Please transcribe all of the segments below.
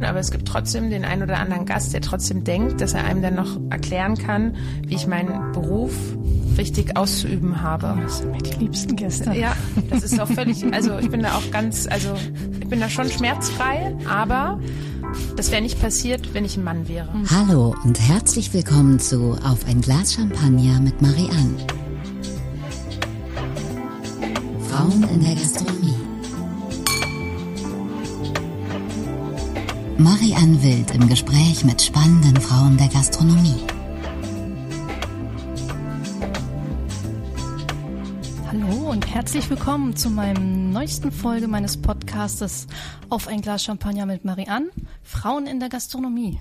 Aber es gibt trotzdem den einen oder anderen Gast, der trotzdem denkt, dass er einem dann noch erklären kann, wie ich meinen Beruf richtig auszuüben habe. Das sind mir die liebsten Gäste. Ja, das ist auch völlig, also ich bin da auch ganz, also ich bin da schon schmerzfrei, aber das wäre nicht passiert, wenn ich ein Mann wäre. Hallo und herzlich willkommen zu Auf ein Glas Champagner mit Marianne. Frauen in der Gastronomie. Marianne Wild im Gespräch mit spannenden Frauen der Gastronomie. Hallo und herzlich willkommen zu meinem neuesten Folge meines Podcastes Auf ein Glas Champagner mit Marianne, Frauen in der Gastronomie.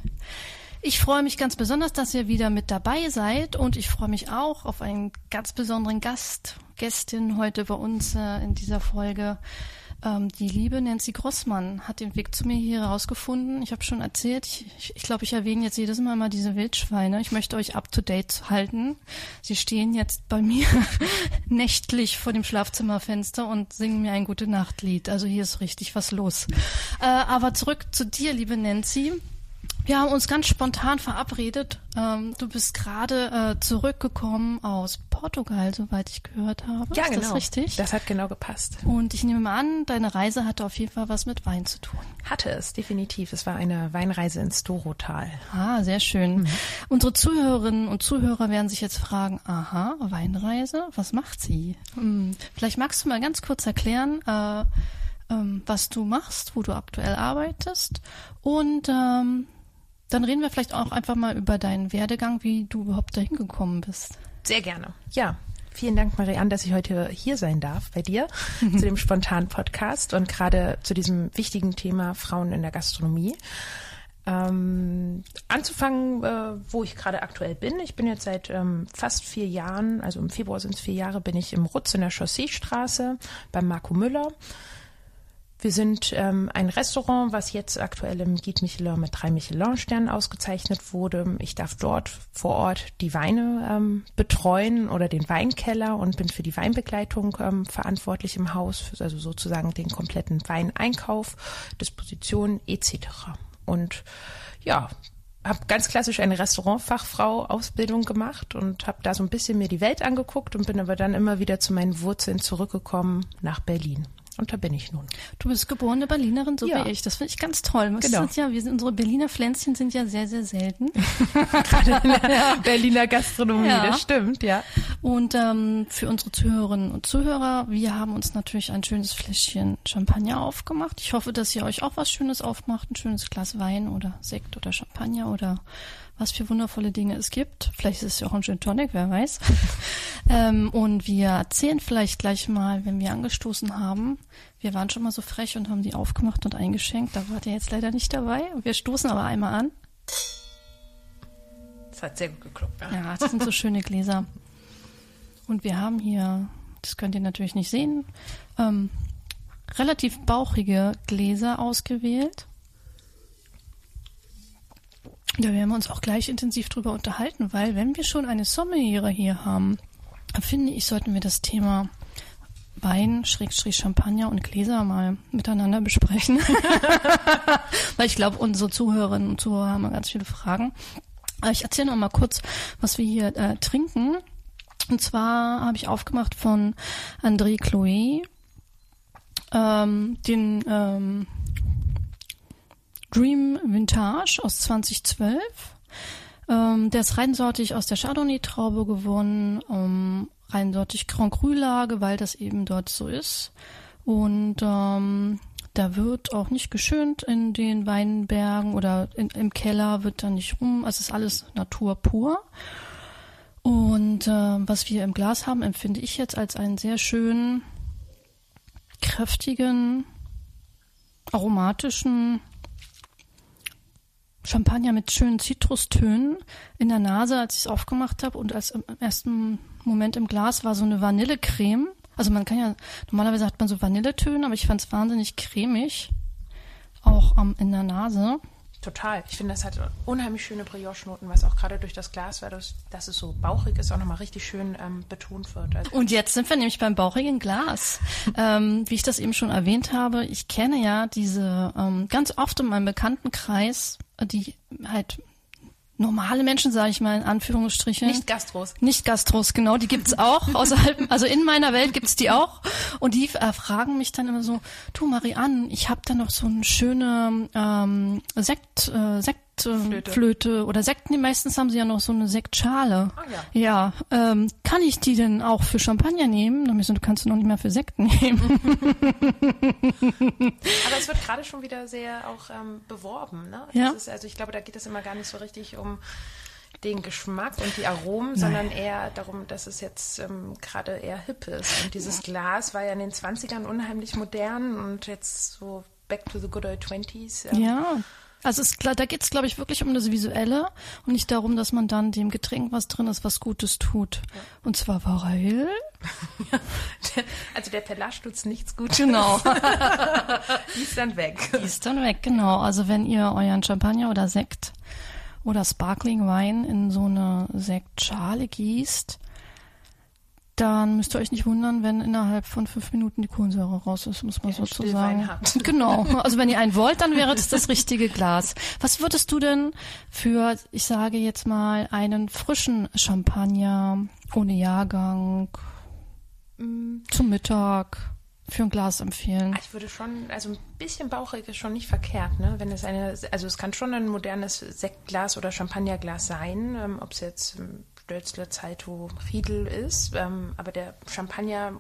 Ich freue mich ganz besonders, dass ihr wieder mit dabei seid und ich freue mich auch auf einen ganz besonderen Gast, Gästin heute bei uns äh, in dieser Folge. Ähm, die liebe Nancy Grossmann hat den Weg zu mir hier herausgefunden. Ich habe schon erzählt, ich, ich, ich glaube, ich erwähne jetzt jedes Mal mal diese Wildschweine. Ich möchte euch up to date halten. Sie stehen jetzt bei mir nächtlich vor dem Schlafzimmerfenster und singen mir ein gute Nachtlied. Also hier ist richtig was los. Äh, aber zurück zu dir, liebe Nancy. Wir haben uns ganz spontan verabredet. Ähm, du bist gerade äh, zurückgekommen aus Portugal, soweit ich gehört habe. Ja, Ist genau. das richtig? Das hat genau gepasst. Und ich nehme mal an, deine Reise hatte auf jeden Fall was mit Wein zu tun. Hatte es, definitiv. Es war eine Weinreise ins Dorotal. Ah, sehr schön. Unsere Zuhörerinnen und Zuhörer werden sich jetzt fragen, aha, Weinreise, was macht sie? Hm, Vielleicht magst du mal ganz kurz erklären, äh, ähm, was du machst, wo du aktuell arbeitest und ähm, dann reden wir vielleicht auch einfach mal über deinen Werdegang, wie du überhaupt dahin gekommen bist. Sehr gerne. Ja. Vielen Dank, Marianne, dass ich heute hier sein darf bei dir zu dem spontanen Podcast und gerade zu diesem wichtigen Thema Frauen in der Gastronomie. Ähm, anzufangen, äh, wo ich gerade aktuell bin. Ich bin jetzt seit ähm, fast vier Jahren, also im Februar sind es vier Jahre, bin ich im Rutz in der Chausseestraße beim Marco Müller. Wir sind ähm, ein Restaurant, was jetzt aktuell im Guide Michelin mit drei Michelin-Sternen ausgezeichnet wurde. Ich darf dort vor Ort die Weine ähm, betreuen oder den Weinkeller und bin für die Weinbegleitung ähm, verantwortlich im Haus, also sozusagen den kompletten Weineinkauf, Disposition etc. Und ja, habe ganz klassisch eine Restaurantfachfrau-Ausbildung gemacht und habe da so ein bisschen mir die Welt angeguckt und bin aber dann immer wieder zu meinen Wurzeln zurückgekommen nach Berlin. Und da bin ich nun. Du bist geborene Berlinerin, so Ja. wie ich. Das finde ich ganz toll. Das Genau. ja, wir sind, unsere Berliner Pflänzchen sind ja sehr, sehr selten. Berliner Gastronomie, Ja. das stimmt, ja. Und ähm, für unsere Zuhörerinnen und Zuhörer, wir haben uns natürlich ein schönes Fläschchen Champagner aufgemacht. Ich hoffe, dass ihr euch auch was Schönes aufmacht, ein schönes Glas Wein oder Sekt oder Champagner oder was für wundervolle Dinge es gibt. Vielleicht ist es ja auch ein Gin Tonic, wer weiß. ähm, und wir erzählen vielleicht gleich mal, wenn wir angestoßen haben. Wir waren schon mal so frech und haben die aufgemacht und eingeschenkt. Da wart ihr jetzt leider nicht dabei. Wir stoßen aber einmal an. Das hat sehr gut geklappt. Ja. Ja, das sind so schöne Gläser. Und wir haben hier, das könnt ihr natürlich nicht sehen, ähm, relativ bauchige Gläser ausgewählt. Da werden wir uns auch gleich intensiv drüber unterhalten, weil wenn wir schon eine Sommeliere hier haben, finde ich, sollten wir das Thema Wein, Schrägstrich Champagner und Gläser mal miteinander besprechen. weil ich glaube, unsere Zuhörerinnen und Zuhörer haben ganz viele Fragen. Aber ich erzähle noch mal kurz, was wir hier äh, trinken. Und zwar habe ich aufgemacht von André Chloé ähm, den ähm, Dream Vintage aus 2012. Ähm, der ist reinsortig aus der Chardonnay-Traube gewonnen, ähm, reinsortig Grand Cru-Lage, weil das eben dort so ist. Und ähm, da wird auch nicht geschönt in den Weinbergen oder in, im Keller wird da nicht rum. Also es ist alles Natur pur. Und äh, was wir im Glas haben, empfinde ich jetzt als einen sehr schönen, kräftigen, aromatischen Champagner mit schönen Zitrustönen in der Nase, als ich es aufgemacht habe. Und als im ersten Moment im Glas war so eine Vanillecreme. Also man kann ja, normalerweise hat man so Vanilletöne, aber ich fand es wahnsinnig cremig. Auch ähm, in der Nase. Total. Ich finde, das hat unheimlich schöne Brioche-Noten, was auch gerade durch das Glas, weil das, dass es so bauchig ist, auch nochmal richtig schön ähm, betont wird. Also und jetzt sind wir nämlich beim bauchigen Glas. ähm, wie ich das eben schon erwähnt habe, ich kenne ja diese ähm, ganz oft in meinem Bekanntenkreis, die halt normale Menschen, sage ich mal in Anführungsstrichen. Nicht Gastros. Nicht Gastros, genau, die gibt's auch außerhalb, also in meiner Welt gibt's die auch und die äh, fragen mich dann immer so, du Marianne, ich habe da noch so eine schöne ähm, Sekt, äh, Sekt Sektflöte Flöte oder Sekten, die meistens haben sie ja noch so eine Sektschale. Ah, ja. Ja, ähm, kann ich die denn auch für Champagner nehmen? Dann so, du kannst du noch nicht mehr für Sekten nehmen. Aber es wird gerade schon wieder sehr auch ähm, beworben, ne? Ja. Ist, also ich glaube, da geht es immer gar nicht so richtig um den Geschmack und die Aromen, Nein. sondern eher darum, dass es jetzt ähm, gerade eher hip ist. Und dieses Glas war ja in den 20ern unheimlich modern und jetzt so back to the good old 20s. Ähm, ja. Also es, da geht es, glaube ich, wirklich um das Visuelle und nicht darum, dass man dann dem Getränk, was drin ist, was Gutes tut. Ja. Und zwar weil... also der Pelage tut's nichts Gutes. Genau. Die ist dann weg. Die ist dann weg, genau. Also wenn ihr euren Champagner oder Sekt oder Sparkling Wein in so eine Sektschale gießt, dann müsst ihr euch nicht wundern, wenn innerhalb von fünf Minuten die Kohlensäure raus ist, muss man ja, sozusagen. Genau. Also wenn ihr einen wollt, dann wäre das das richtige Glas. Was würdest du denn für, ich sage jetzt mal, einen frischen Champagner ohne Jahrgang mm. zum Mittag für ein Glas empfehlen? Ah, ich würde schon, also ein bisschen bauchig ist schon nicht verkehrt, ne? Wenn es eine, also es kann schon ein modernes Sektglas oder Champagnerglas sein, ähm, ob es jetzt ähm, Stölzle, Zeito, Riedel ist. Ähm, aber der Champagner,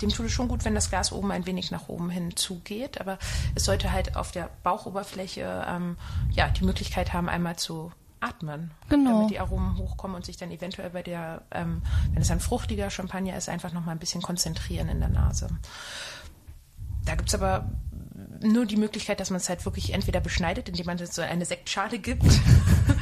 dem tut es schon gut, wenn das Glas oben ein wenig nach oben hin zugeht. Aber es sollte halt auf der Bauchoberfläche ähm, ja, die Möglichkeit haben, einmal zu atmen, genau. damit die Aromen hochkommen und sich dann eventuell bei der, ähm, wenn es ein fruchtiger Champagner ist, einfach noch mal ein bisschen konzentrieren in der Nase. Da gibt es aber nur die Möglichkeit, dass man es halt wirklich entweder beschneidet, indem man so eine Sektschale gibt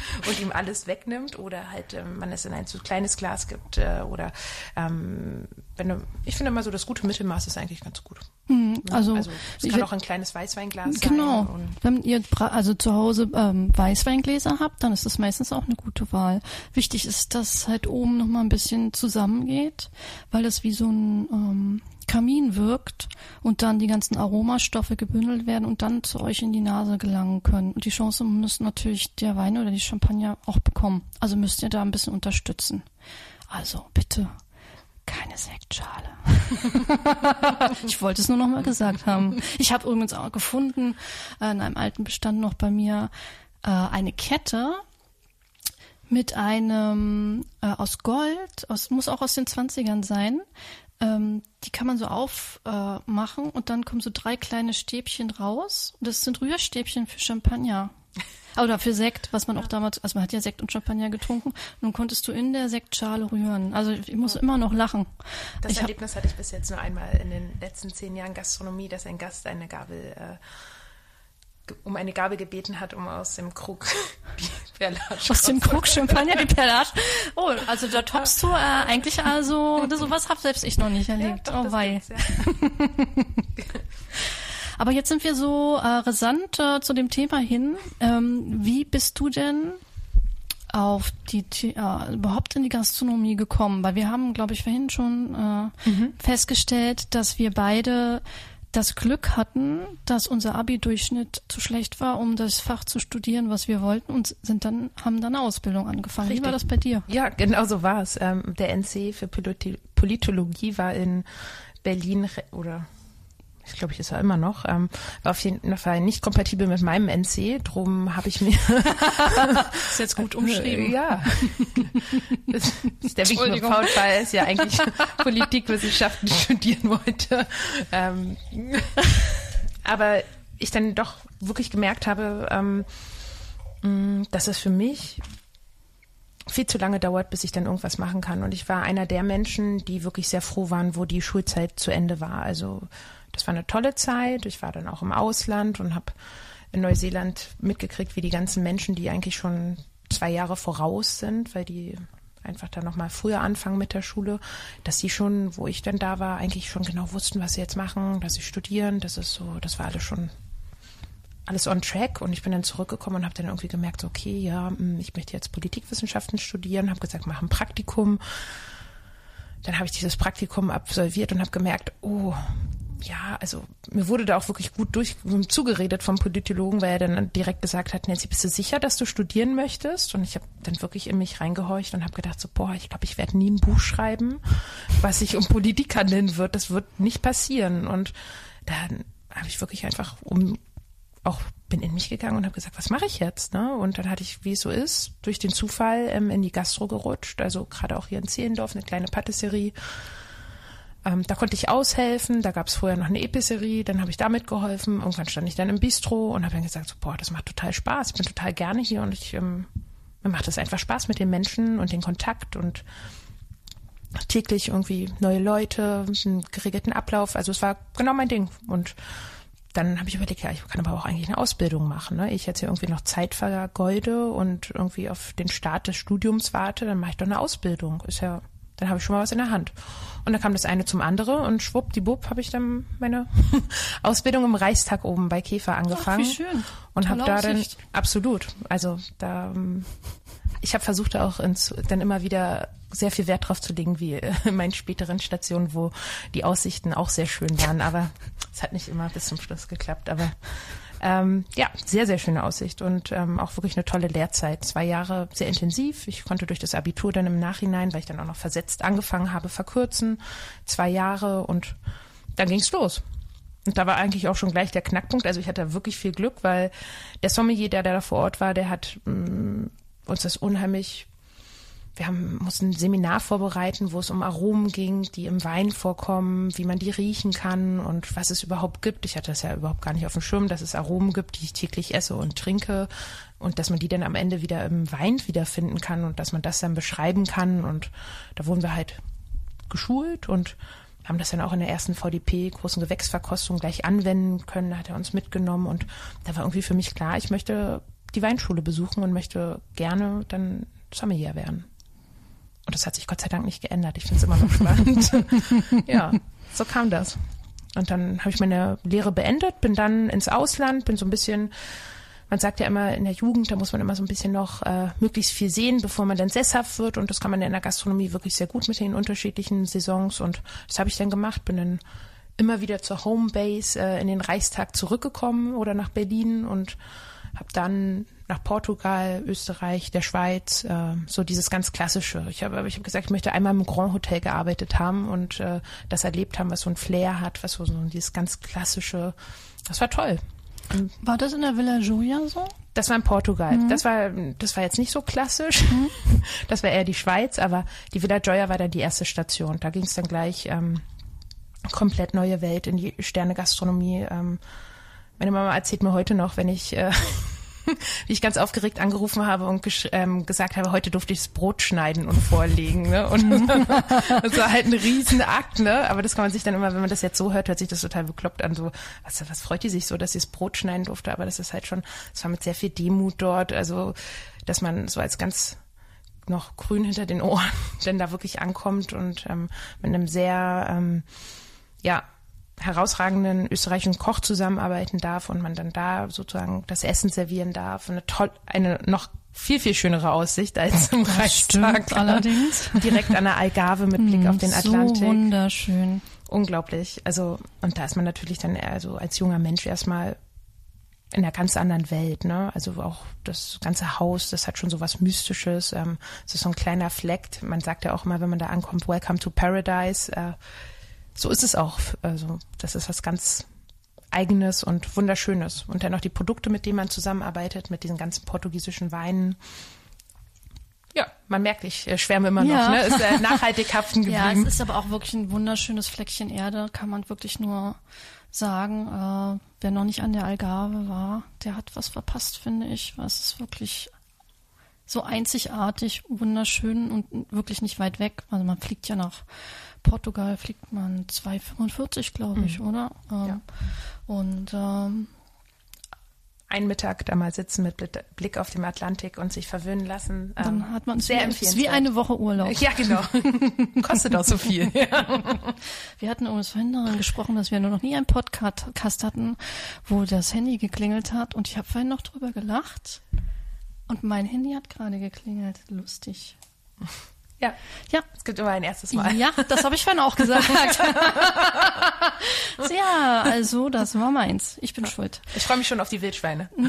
und ihm alles wegnimmt, oder halt ähm, man es in ein zu kleines Glas gibt. Äh, oder ähm, wenn du, ich finde immer so, das gute Mittelmaß ist eigentlich ganz gut. Mhm, also, also es kann auch ein kleines Weißweinglas genau, sein. Genau. Wenn ihr also zu Hause ähm, Weißweingläser habt, dann ist das meistens auch eine gute Wahl. Wichtig ist, dass halt oben noch mal ein bisschen zusammengeht, weil das wie so ein ähm, Kamin wirkt und dann die ganzen Aromastoffe gebündelt werden und dann zu euch in die Nase gelangen können. Und die Chance muss natürlich der Wein oder die Champagner auch bekommen. Also müsst ihr da ein bisschen unterstützen. Also bitte keine Sektschale. ich wollte es nur noch mal gesagt haben. Ich habe übrigens auch gefunden äh, in einem alten Bestand noch bei mir äh, eine Kette mit einem äh, aus Gold, aus, muss auch aus den 20ern sein, ähm, die kann man so aufmachen äh, und dann kommen so drei kleine Stäbchen raus. Und das sind Rührstäbchen für Champagner. Oder für Sekt, was man auch damals, also man hat ja Sekt und Champagner getrunken. Nun konntest du in der Sektschale rühren. Also ich muss immer noch lachen. Das ich Erlebnis hatte ich bis jetzt nur einmal in den letzten zehn Jahren Gastronomie, dass ein Gast eine Gabel äh, um eine Gabel gebeten hat, um aus dem Krug die Perlage Aus dem Krug Champagner die Perlage. Oh, also da toppst du äh, eigentlich also, sowas habe selbst ich noch nicht erlebt. Ja, doch, oh wei. Ja. Aber jetzt sind wir so äh, rasant äh, zu dem Thema hin. Ähm, wie bist du denn auf die äh, überhaupt in die Gastronomie gekommen? Weil wir haben, glaube ich, vorhin schon äh, mhm. festgestellt, dass wir beide das Glück hatten, dass unser Abi-Durchschnitt zu schlecht war, um das Fach zu studieren, was wir wollten und sind dann, haben dann eine Ausbildung angefangen. Richtig. Wie war das bei dir? Ja, genau so war es. Ähm, der NC für Politologie war in Berlin oder ich glaube, ich ist er immer noch, ähm, war auf jeden Fall nicht kompatibel mit meinem NC. Drum habe ich mir ist jetzt gut umschrieben. ja, das ist der Weg nur faul, weil es ja eigentlich Politikwissenschaften studieren wollte. Ähm, aber ich dann doch wirklich gemerkt habe, ähm, mm, dass es für mich viel zu lange dauert, bis ich dann irgendwas machen kann. Und ich war einer der Menschen, die wirklich sehr froh waren, wo die Schulzeit zu Ende war. Also das war eine tolle Zeit. Ich war dann auch im Ausland und habe in Neuseeland mitgekriegt, wie die ganzen Menschen, die eigentlich schon zwei Jahre voraus sind, weil die einfach dann nochmal früher anfangen mit der Schule, dass sie schon, wo ich dann da war, eigentlich schon genau wussten, was sie jetzt machen, dass sie studieren. Das ist so, das war alles schon alles on track und ich bin dann zurückgekommen und habe dann irgendwie gemerkt, okay, ja, hm, ich möchte jetzt Politikwissenschaften studieren, habe gesagt, mach ein Praktikum. Dann habe ich dieses Praktikum absolviert und habe gemerkt, oh, ja, also mir wurde da auch wirklich gut durch zugeredet vom Politologen, weil er dann direkt gesagt hat, Nancy, bist du sicher, dass du studieren möchtest? Und ich habe dann wirklich in mich reingehorcht und habe gedacht, so, boah, ich glaube, ich werde nie ein Buch schreiben, was sich um Politik handeln wird. Das wird nicht passieren. Und dann habe ich wirklich einfach um auch bin in mich gegangen und habe gesagt, was mache ich jetzt? Ne? Und dann hatte ich, wie es so ist, durch den Zufall ähm, in die Gastro gerutscht. Also gerade auch hier in Zehlendorf eine kleine Patisserie ähm, da konnte ich aushelfen, da gab es vorher noch eine Epicerie, dann habe ich damit geholfen. Irgendwann stand ich dann im Bistro und habe dann gesagt, so, boah, das macht total Spaß, ich bin total gerne hier und ich ähm, mir macht es einfach Spaß mit den Menschen und den Kontakt und täglich irgendwie neue Leute, einen geregelten Ablauf. Also es war genau mein Ding. Und dann habe ich überlegt, ja, ich kann aber auch eigentlich eine Ausbildung machen. Ne? Ich jetzt hier irgendwie noch Zeit vergeude und irgendwie auf den Start des Studiums warte, dann mache ich doch eine Ausbildung. Ist ja dann habe ich schon mal was in der Hand. Und dann kam das eine zum andere und schwuppdiwupp habe ich dann meine Ausbildung im Reichstag oben bei Käfer angefangen. Ach, wie schön. Und habe da dann absolut, also da ähm, ich habe versucht auch ins, dann immer wieder sehr viel Wert drauf zu legen, wie in meinen späteren Stationen, wo die Aussichten auch sehr schön waren, aber es hat nicht immer bis zum Schluss geklappt. Aber ähm, ja, sehr, sehr schöne Aussicht und ähm, auch wirklich eine tolle Lehrzeit. Zwei Jahre sehr intensiv. Ich konnte durch das Abitur dann im Nachhinein, weil ich dann auch noch versetzt angefangen habe, verkürzen. Zwei Jahre und dann ging's los. Und da war eigentlich auch schon gleich der Knackpunkt. Also ich hatte wirklich viel Glück, weil der Sommelier, der da vor Ort war, der hat mh, mm, uns das unheimlich wir haben, mussten ein Seminar vorbereiten, wo es um Aromen ging, die im Wein vorkommen, wie man die riechen kann und was es überhaupt gibt. Ich hatte das ja überhaupt gar nicht auf dem Schirm, dass es Aromen gibt, die ich täglich esse und trinke und dass man die dann am Ende wieder im Wein wiederfinden kann und dass man das dann beschreiben kann. Und da wurden wir halt geschult und haben das dann auch in der ersten VDP, großen Gewächsverkostung, gleich anwenden können. Da hat er uns mitgenommen und da war irgendwie für mich klar, ich möchte die Weinschule besuchen und möchte gerne dann Sommelier werden. Und das hat sich Gott sei Dank nicht geändert. Ich finde es immer noch spannend. ja, so kam das. Und dann habe ich meine Lehre beendet, bin dann ins Ausland, bin so ein bisschen, man sagt ja immer in der Jugend, da muss man immer so ein bisschen noch äh, möglichst viel sehen, bevor man dann sesshaft wird. Und das kann man in der Gastronomie wirklich sehr gut mit den unterschiedlichen Saisons. Und das habe ich dann gemacht, bin dann immer wieder zur Homebase äh, in den Reichstag zurückgekommen oder nach Berlin und habe dann nach Portugal, Österreich, der Schweiz, äh, so dieses ganz klassische. Ich habe ich hab gesagt, ich möchte einmal im Grand Hotel gearbeitet haben und äh, das erlebt haben, was so ein Flair hat, was so, so dieses ganz klassische. Das war toll. War das in der Villa Julia so? Das war in Portugal. Mhm. Das war, das war jetzt nicht so klassisch. Mhm. Das war eher die Schweiz, aber die Villa Joya war dann die erste Station. Da ging es dann gleich ähm, komplett neue Welt in die Sterne-Gastronomie. Ähm, meine Mama erzählt mir heute noch, wenn ich, äh, wie ich ganz aufgeregt angerufen habe und ähm, gesagt habe, heute durfte ich das Brot schneiden und vorlegen. Ne? Und das war halt ein Riesenakt, ne? Aber das kann man sich dann immer, wenn man das jetzt so hört, hört sich das total bekloppt an. So, was, was freut die sich so, dass sie das Brot schneiden durfte? Aber das ist halt schon, es war mit sehr viel Demut dort. Also, dass man so als ganz noch grün hinter den Ohren denn da wirklich ankommt und ähm, mit einem sehr ähm, ja herausragenden österreichischen Koch zusammenarbeiten darf und man dann da sozusagen das Essen servieren darf. Eine toll, eine noch viel, viel schönere Aussicht als im das Reichstag. allerdings. Direkt an der Algarve mit Blick auf den Atlantik. So wunderschön. Unglaublich. Also, und da ist man natürlich dann eher so als junger Mensch erstmal in einer ganz anderen Welt, ne? Also auch das ganze Haus, das hat schon so was Mystisches. Ähm, es ist so ein kleiner Fleck. Man sagt ja auch immer, wenn man da ankommt, Welcome to Paradise. Äh, so ist es auch. Also das ist was ganz Eigenes und Wunderschönes. Und dann noch die Produkte, mit denen man zusammenarbeitet, mit diesen ganzen portugiesischen Weinen. Ja, man merkt, ich äh, schwärme immer ja. noch, ne? Ist äh, nachhaltig haften geblieben. Ja, es ist aber auch wirklich ein wunderschönes Fleckchen Erde, kann man wirklich nur sagen. Äh, wer noch nicht an der Algarve war, der hat was verpasst, finde ich. Es ist wirklich so einzigartig, wunderschön und wirklich nicht weit weg. Also man fliegt ja nach Portugal fliegt man 2,45, glaube ich, mhm. oder? Ähm, ja. Und ähm, einen Mittag da mal sitzen mit Blick auf den Atlantik und sich verwöhnen lassen. Dann ähm, hat man sehr empfehlen. wie eine Woche Urlaub. Ja, genau. Kostet auch so viel. Ja. Wir hatten übrigens vorhin daran gesprochen, dass wir nur noch nie einen Podcast hatten, wo das Handy geklingelt hat und ich habe vorhin noch drüber gelacht und mein Handy hat gerade geklingelt. Lustig. Ja. Ja. Es gibt immer ein erstes Mal. Ja, das habe ich vorhin auch gesagt. ja, also das war meins. Ich bin ja. schuld. Ich freue mich schon auf die Wildschweine.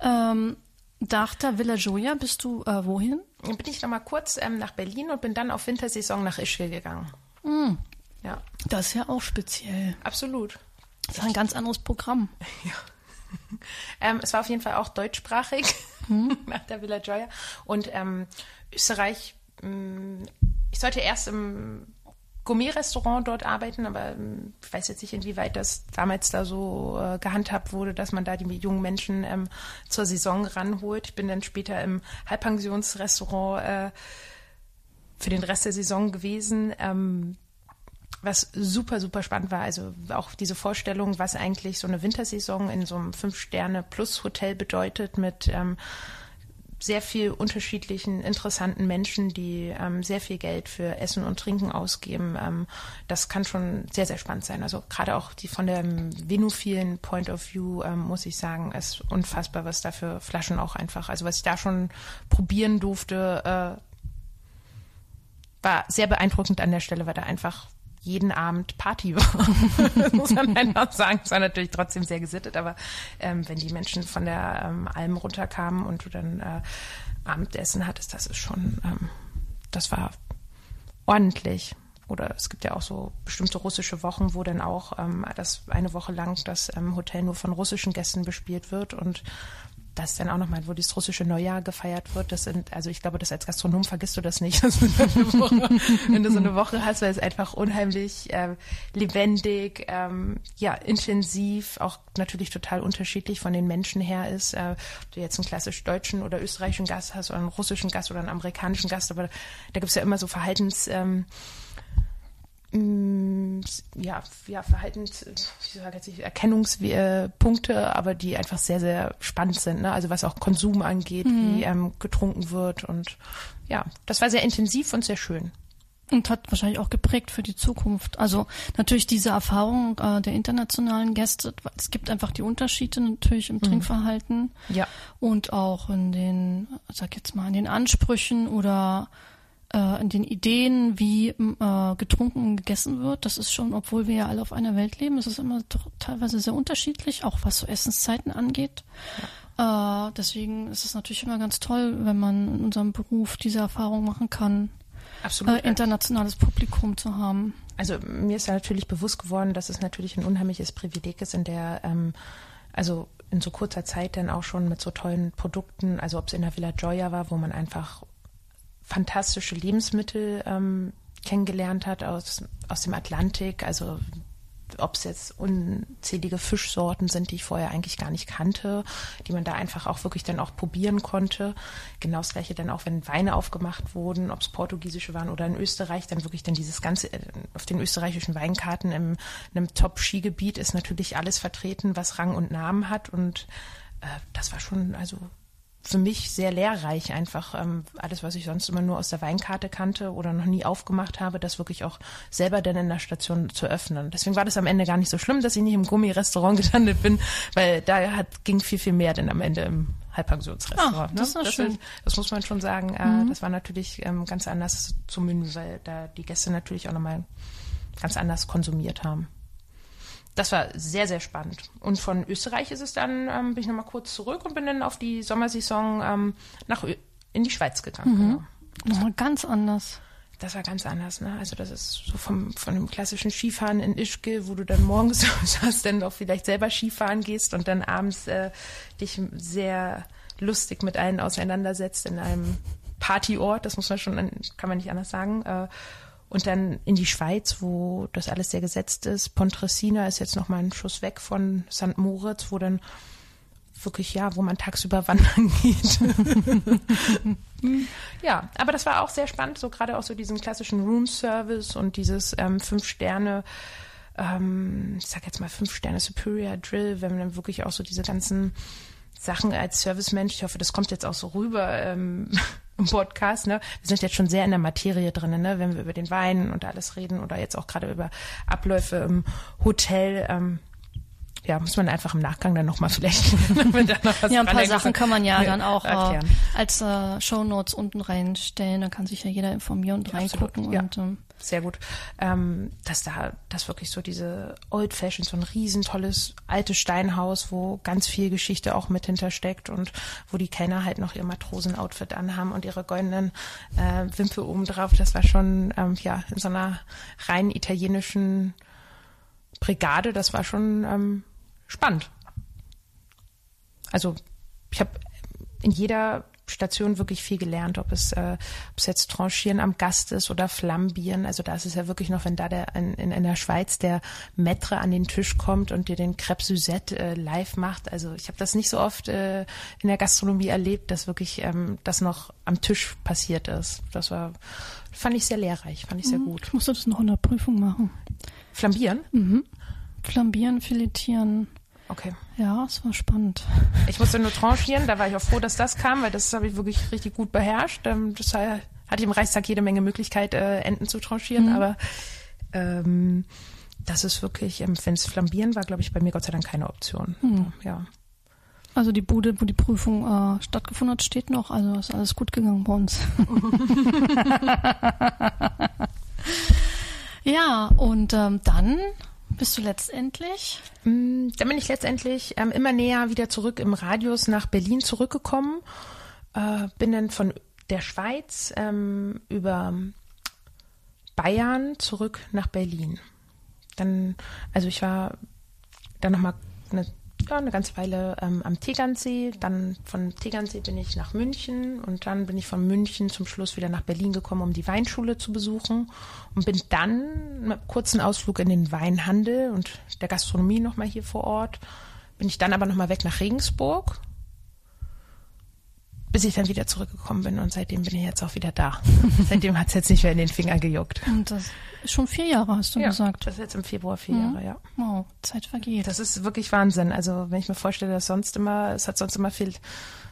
ähm, nach der Villa Gioia bist du äh, wohin? Dann bin ich noch mal kurz ähm, nach Berlin und bin dann auf Wintersaison nach Ischgl gegangen. Mhm. Ja. Das ist ja auch speziell. Absolut. Das ist ein ganz anderes Programm. Ja. ähm, es war auf jeden Fall auch deutschsprachig hm. nach der Villa Gioia. Und ähm, Österreich, mh, mm, ich sollte erst im Gourmet-Restaurant dort arbeiten, aber ähm, ich weiß jetzt nicht, inwieweit das damals da so äh, gehandhabt wurde, dass man da die jungen Menschen ähm, zur Saison ranholt. Ich bin dann später im Halbpensionsrestaurant äh, für den Rest der Saison gewesen. Ähm, was super, super spannend war. Also auch diese Vorstellung, was eigentlich so eine Wintersaison in so einem Fünf-Sterne-Plus-Hotel bedeutet mit ähm, sehr viel unterschiedlichen, interessanten Menschen, die ähm, sehr viel Geld für Essen und Trinken ausgeben. Ähm, das kann schon sehr, sehr spannend sein. Also gerade auch die von der venophilen Point of View, ähm, muss ich sagen, ist unfassbar, was da für Flaschen auch einfach, also was ich da schon probieren durfte, äh, war sehr beeindruckend an der Stelle, weil da einfach jeden Abend Party war. muss man einfach sagen. Es war natürlich trotzdem sehr gesittet, aber ähm, wenn die Menschen von der ähm, Alm runterkamen und du dann äh, Abendessen hattest, das ist schon, ähm, das war ordentlich. Oder es gibt ja auch so bestimmte russische Wochen, wo dann auch ähm, das eine Woche lang das ähm, Hotel nur von russischen Gästen bespielt wird und das ist dann auch nochmal, wo das russische Neujahr gefeiert wird. Das sind, also ich glaube, das als Gastronom vergisst du das nicht, dass du Woche, wenn du so eine Woche hast, weil es einfach unheimlich äh, lebendig, ähm, ja, intensiv, auch natürlich total unterschiedlich von den Menschen her ist. Äh, ob du jetzt einen klassisch deutschen oder österreichischen Gast hast oder einen russischen Gast oder einen amerikanischen Gast, aber da gibt es ja immer so Verhaltens. Ähm, ja, ja, Verhaltens, wie sage ich, Erkennungspunkte, aber die einfach sehr, sehr spannend sind. Ne? Also was auch Konsum angeht, mhm. wie ähm, getrunken wird und ja, das war sehr intensiv und sehr schön. Und hat wahrscheinlich auch geprägt für die Zukunft. Also natürlich diese Erfahrung äh, der internationalen Gäste. Es gibt einfach die Unterschiede natürlich im mhm. Trinkverhalten. Ja. Und auch in den, sag jetzt mal, in den Ansprüchen oder äh, in den Ideen, wie äh, getrunken und gegessen wird. Das ist schon, obwohl wir ja alle auf einer Welt leben, ist es immer doch teilweise sehr unterschiedlich, auch was so Essenszeiten angeht. Ja. Äh, deswegen ist es natürlich immer ganz toll, wenn man in unserem Beruf diese Erfahrung machen kann, Absolut. Äh, internationales Publikum zu haben. Also mir ist ja natürlich bewusst geworden, dass es natürlich ein unheimliches Privileg ist, in der ähm, also in so kurzer Zeit dann auch schon mit so tollen Produkten, also ob es in der Villa Gioia war, wo man einfach fantastische Lebensmittel ähm, kennengelernt hat aus, aus dem Atlantik. Also ob es jetzt unzählige Fischsorten sind, die ich vorher eigentlich gar nicht kannte, die man da einfach auch wirklich dann auch probieren konnte. Genau das gleiche dann auch, wenn Weine aufgemacht wurden, ob es portugiesische waren oder in Österreich, dann wirklich dann dieses ganze, äh, auf den österreichischen Weinkarten im, in einem Top-Skigebiet ist natürlich alles vertreten, was Rang und Namen hat und äh, das war schon, also für mich sehr lehrreich einfach. Ähm, alles, was ich sonst immer nur aus der Weinkarte kannte oder noch nie aufgemacht habe, das wirklich auch selber dann in der Station zu öffnen. Deswegen war das am Ende gar nicht so schlimm, dass ich nicht im Gummirestaurant gelandet bin, weil da hat, ging viel, viel mehr denn am Ende im Halbpensionsrestaurant. Ah, das, ne? das, schön. das muss man schon sagen. Äh, mhm. Das war natürlich ähm, ganz anders zum Menü, weil da die Gäste natürlich auch nochmal ganz anders konsumiert haben das war sehr, sehr spannend. Und von Österreich ist es dann, ähm, bin ich nochmal kurz zurück und bin dann auf die Sommersaison ähm, nach Ö in die Schweiz gegangen. Mhm. Genau. Nochmal ganz anders. Das war ganz anders, ne? Also das ist so vom, von dem klassischen Skifahren in Ischgl, wo du dann morgens hast, dann auch vielleicht selber Skifahren gehst und dann abends äh, dich sehr lustig mit allen auseinandersetzt in einem Partyort, das muss man schon, kann man nicht anders sagen. Äh, und dann in die Schweiz, wo das alles sehr gesetzt ist. Pontresina ist jetzt noch mal ein Schuss weg von St. Moritz, wo dann wirklich, ja, wo man tagsüber wandern geht. ja, aber das war auch sehr spannend, so gerade auch so diesen klassischen Room Service und dieses ähm, Fünf Sterne ähm, ich sag jetzt mal fünf Sterne Superior Drill, wenn man dann wirklich auch so diese ganzen Sachen als Servicemensch, ich hoffe, das kommt jetzt auch so rüber ähm, im Podcast, ne? Wir sind jetzt schon sehr in der Materie drin, ne? Wenn wir über den Wein und alles reden oder jetzt auch gerade über Abläufe im Hotel. Ähm, ja, muss man einfach im Nachgang dann nochmal vielleicht. ja, ein paar Sachen kann man ja, dann auch äh, als äh, Shownotes unten reinstellen. Da kann sich ja jeder informieren und ja, reingucken. Ja. Und, ähm, sehr gut. Ähm, dass da, das wirklich so diese Old Fashion, so ein riesen tolles altes Steinhaus, wo ganz viel Geschichte auch mit hintersteckt und wo die Kellner halt noch ihr Matrosenoutfit anhaben und ihre goldenen äh, Wimpel oben drauf. Das war schon, ähm, ja, in so einer rein italienischen Brigade, das war schon ähm, spannend. Also ich habe in jeder Station wirklich viel gelernt, ob es, äh, ob es jetzt Tranchieren am Gast ist oder Flambieren. Also da ist es ja wirklich noch, wenn da der in, in, in der Schweiz der Maître an den Tisch kommt und dir den Crepe Suzette äh, live macht. Also ich habe das nicht so oft äh, in der Gastronomie erlebt, dass wirklich ähm, das noch am Tisch passiert ist. Das war, fand ich sehr lehrreich, fand ich sehr mhm. gut. Ich musste das noch in der Prüfung machen. Flambieren? Mhm. Flambieren, filetieren. Okay. Ja, es war spannend. Ich musste nur tranchieren, da war ich auch froh, dass das kam, weil das habe ich wirklich richtig gut beherrscht. Ähm, das hatte ich im Reichstag jede Menge Möglichkeit, äh, Enten zu tranchieren, mhm. aber ähm, das ist wirklich, ähm, wenn es Flambieren war, glaube ich, bei mir Gott sei Dank keine Option. Mhm. Ja. Also die Bude, wo die Prüfung äh, stattgefunden hat, steht noch. Also ist alles gut gegangen bei uns. ja, und ähm, dann bist du letztendlich? Mm, dann bin ich letztendlich ähm, immer näher wieder zurück im Radius nach Berlin zurückgekommen. Äh, bin dann von der Schweiz ähm, über Bayern zurück nach Berlin. Dann, also ich war dann nochmal eine ja, eine ganze Weile ähm, am Tegernsee. Dann von Tegernsee bin ich nach München und dann bin ich von München zum Schluss wieder nach Berlin gekommen, um die Weinschule zu besuchen und bin dann mit einem kurzen Ausflug in den Weinhandel und der Gastronomie nochmal hier vor Ort. Bin ich dann aber nochmal weg nach Regensburg bis ich dann wieder zurückgekommen bin und seitdem bin ich jetzt auch wieder da. seitdem hat es jetzt nicht mehr in den Finger gejuckt. Und das ist schon vier Jahre, hast du ja, gesagt. Das ist jetzt im Februar vier mhm. Jahre, ja. Wow, Zeit vergeht. Das ist wirklich Wahnsinn. Also wenn ich mir vorstelle, dass sonst immer, es hat sonst immer viel,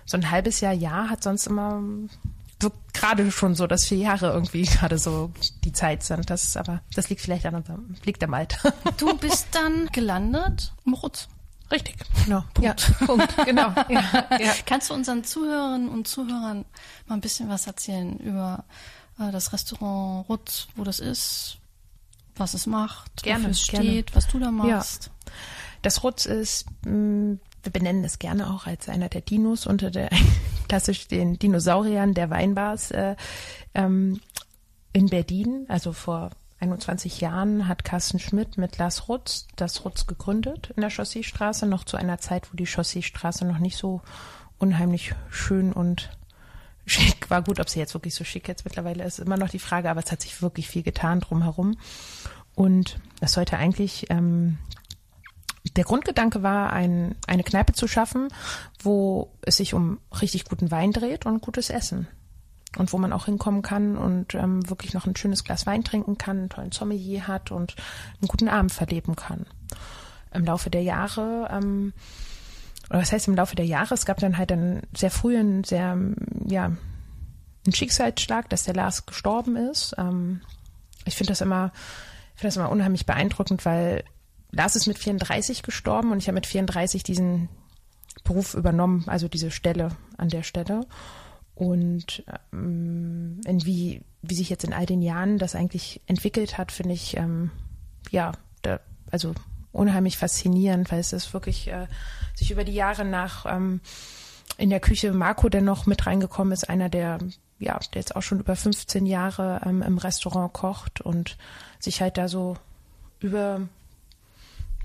so ein halbes Jahr, Jahr hat sonst immer gerade schon so, dass vier Jahre irgendwie gerade so die Zeit sind. Das aber, das liegt vielleicht an unserem, liegt am Alter. Du bist dann gelandet im Rutz. Richtig, genau. Punkt. Ja, Punkt. Genau. Ja, ja. Kannst du unseren Zuhörerinnen und Zuhörern mal ein bisschen was erzählen über äh, das Restaurant Rutz, wo das ist, was es macht, gerne, es steht, gerne. was du da machst? Ja. Das Rutz ist, mh, mm, wir benennen es gerne auch als einer der Dinos unter der klassisch den Dinosauriern der Weinbars äh, ähm, in Berlin, also vor 21 Jahren hat Carsten Schmidt mit Lars Rutz das Rutz gegründet in der Chausseestraße, noch zu einer Zeit, wo die Chausseestraße noch nicht so unheimlich schön und schick war. Gut, ob sie jetzt wirklich so schick jetzt mittlerweile ist, immer noch die Frage, aber es hat sich wirklich viel getan drumherum. Und es sollte eigentlich, ähm, der Grundgedanke war, ein, eine Kneipe zu schaffen, wo es sich um richtig guten Wein dreht und gutes Essen und wo man auch hinkommen kann und ähm, wirklich noch ein schönes Glas Wein trinken kann, einen tollen Sommelier hat und einen guten Abend verleben kann. Im Laufe der Jahre, ähm, oder was heißt im Laufe der Jahre, es gab dann halt einen sehr frühen, sehr, ja, einen Schicksalsschlag, dass der Lars gestorben ist. Ähm, ich finde das immer, ich finde das immer unheimlich beeindruckend, weil Lars ist mit 34 gestorben und ich habe mit 34 diesen Beruf übernommen, also diese Stelle an der Stelle. Und ähm, in wie, wie sich jetzt in all den Jahren das eigentlich entwickelt hat, finde ich, ähm, ja, da, also unheimlich faszinierend, weil es ist wirklich äh, sich über die Jahre nach ähm, in der Küche Marco, der noch mit reingekommen ist, einer der, ja, der jetzt auch schon über 15 Jahre ähm, im Restaurant kocht und sich halt da so über,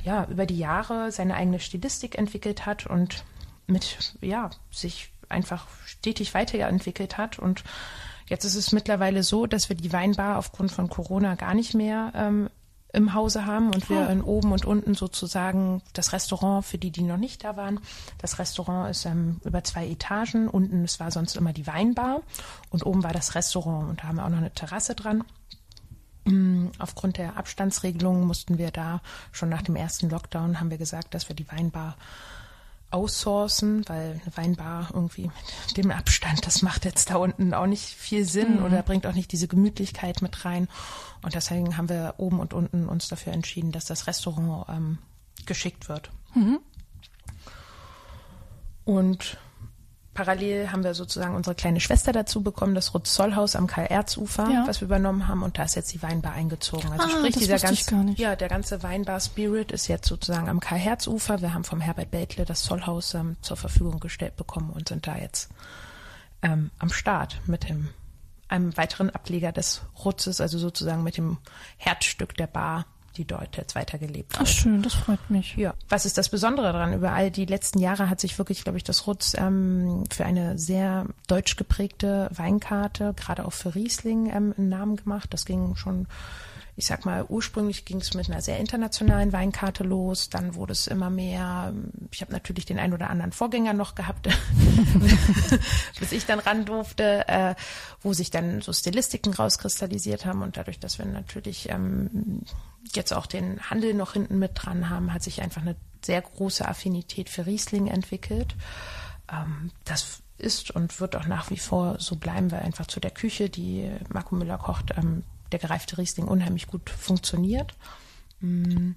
ja, über die Jahre seine eigene Stilistik entwickelt hat und mit, ja, sich einfach stetig weiterentwickelt hat. Und jetzt ist es mittlerweile so, dass wir die Weinbar aufgrund von Corona gar nicht mehr ähm, im Hause haben und wir oh. in oben und unten sozusagen das Restaurant, für die, die noch nicht da waren, das Restaurant ist ähm, über zwei Etagen. Unten, es war sonst immer die Weinbar und oben war das Restaurant und da haben wir auch noch eine Terrasse dran. Mm, aufgrund der Abstandsregelungen mussten wir da schon nach dem ersten Lockdown haben wir gesagt, dass wir die Weinbar outsourcen, weil eine Weinbar irgendwie mit dem Abstand, das macht jetzt da unten auch nicht viel Sinn mhm. oder bringt auch nicht diese Gemütlichkeit mit rein. Und deswegen haben wir oben und unten uns dafür entschieden, dass das Restaurant ähm, geschickt wird. Mhm. Und Parallel haben wir sozusagen unsere kleine Schwester dazu bekommen, das Rutz-Zollhaus am Karl-Erz-Ufer, ja. was wir übernommen haben. Und da ist jetzt die Weinbar eingezogen. Also ah, sprich, dieser ganze, ja, der ganze Weinbar-Spirit ist jetzt sozusagen am Karl-Herz-Ufer. Wir haben vom Herbert Beltle das Zollhaus ähm, zur Verfügung gestellt bekommen und sind da jetzt ähm, am Start mit dem, einem weiteren Ableger des Rutzes, also sozusagen mit dem Herzstück der Bar die dort jetzt weitergelebt wird. Ach schön, das freut mich. Ja. Was ist das Besondere daran? Über all die letzten Jahre hat sich wirklich, glaube ich, das Rutz ähm, für eine sehr deutsch geprägte Weinkarte, gerade auch für Riesling, ähm, einen Namen gemacht. Das ging schon ich sag mal, ursprünglich ging es mit einer sehr internationalen Weinkarte los, dann wurde es immer mehr, ich habe natürlich den ein oder anderen Vorgänger noch gehabt, bis ich dann ran durfte, äh, wo sich dann so Stilistiken rauskristallisiert haben und dadurch, dass wir natürlich ähm, jetzt auch den Handel noch hinten mit dran haben, hat sich einfach eine sehr große Affinität für Riesling entwickelt. Ähm, das ist und wird auch nach wie vor so bleiben, weil einfach zu der Küche, die Marco Müller kocht, ähm, der gereifte Riesling unheimlich gut funktioniert. Mm.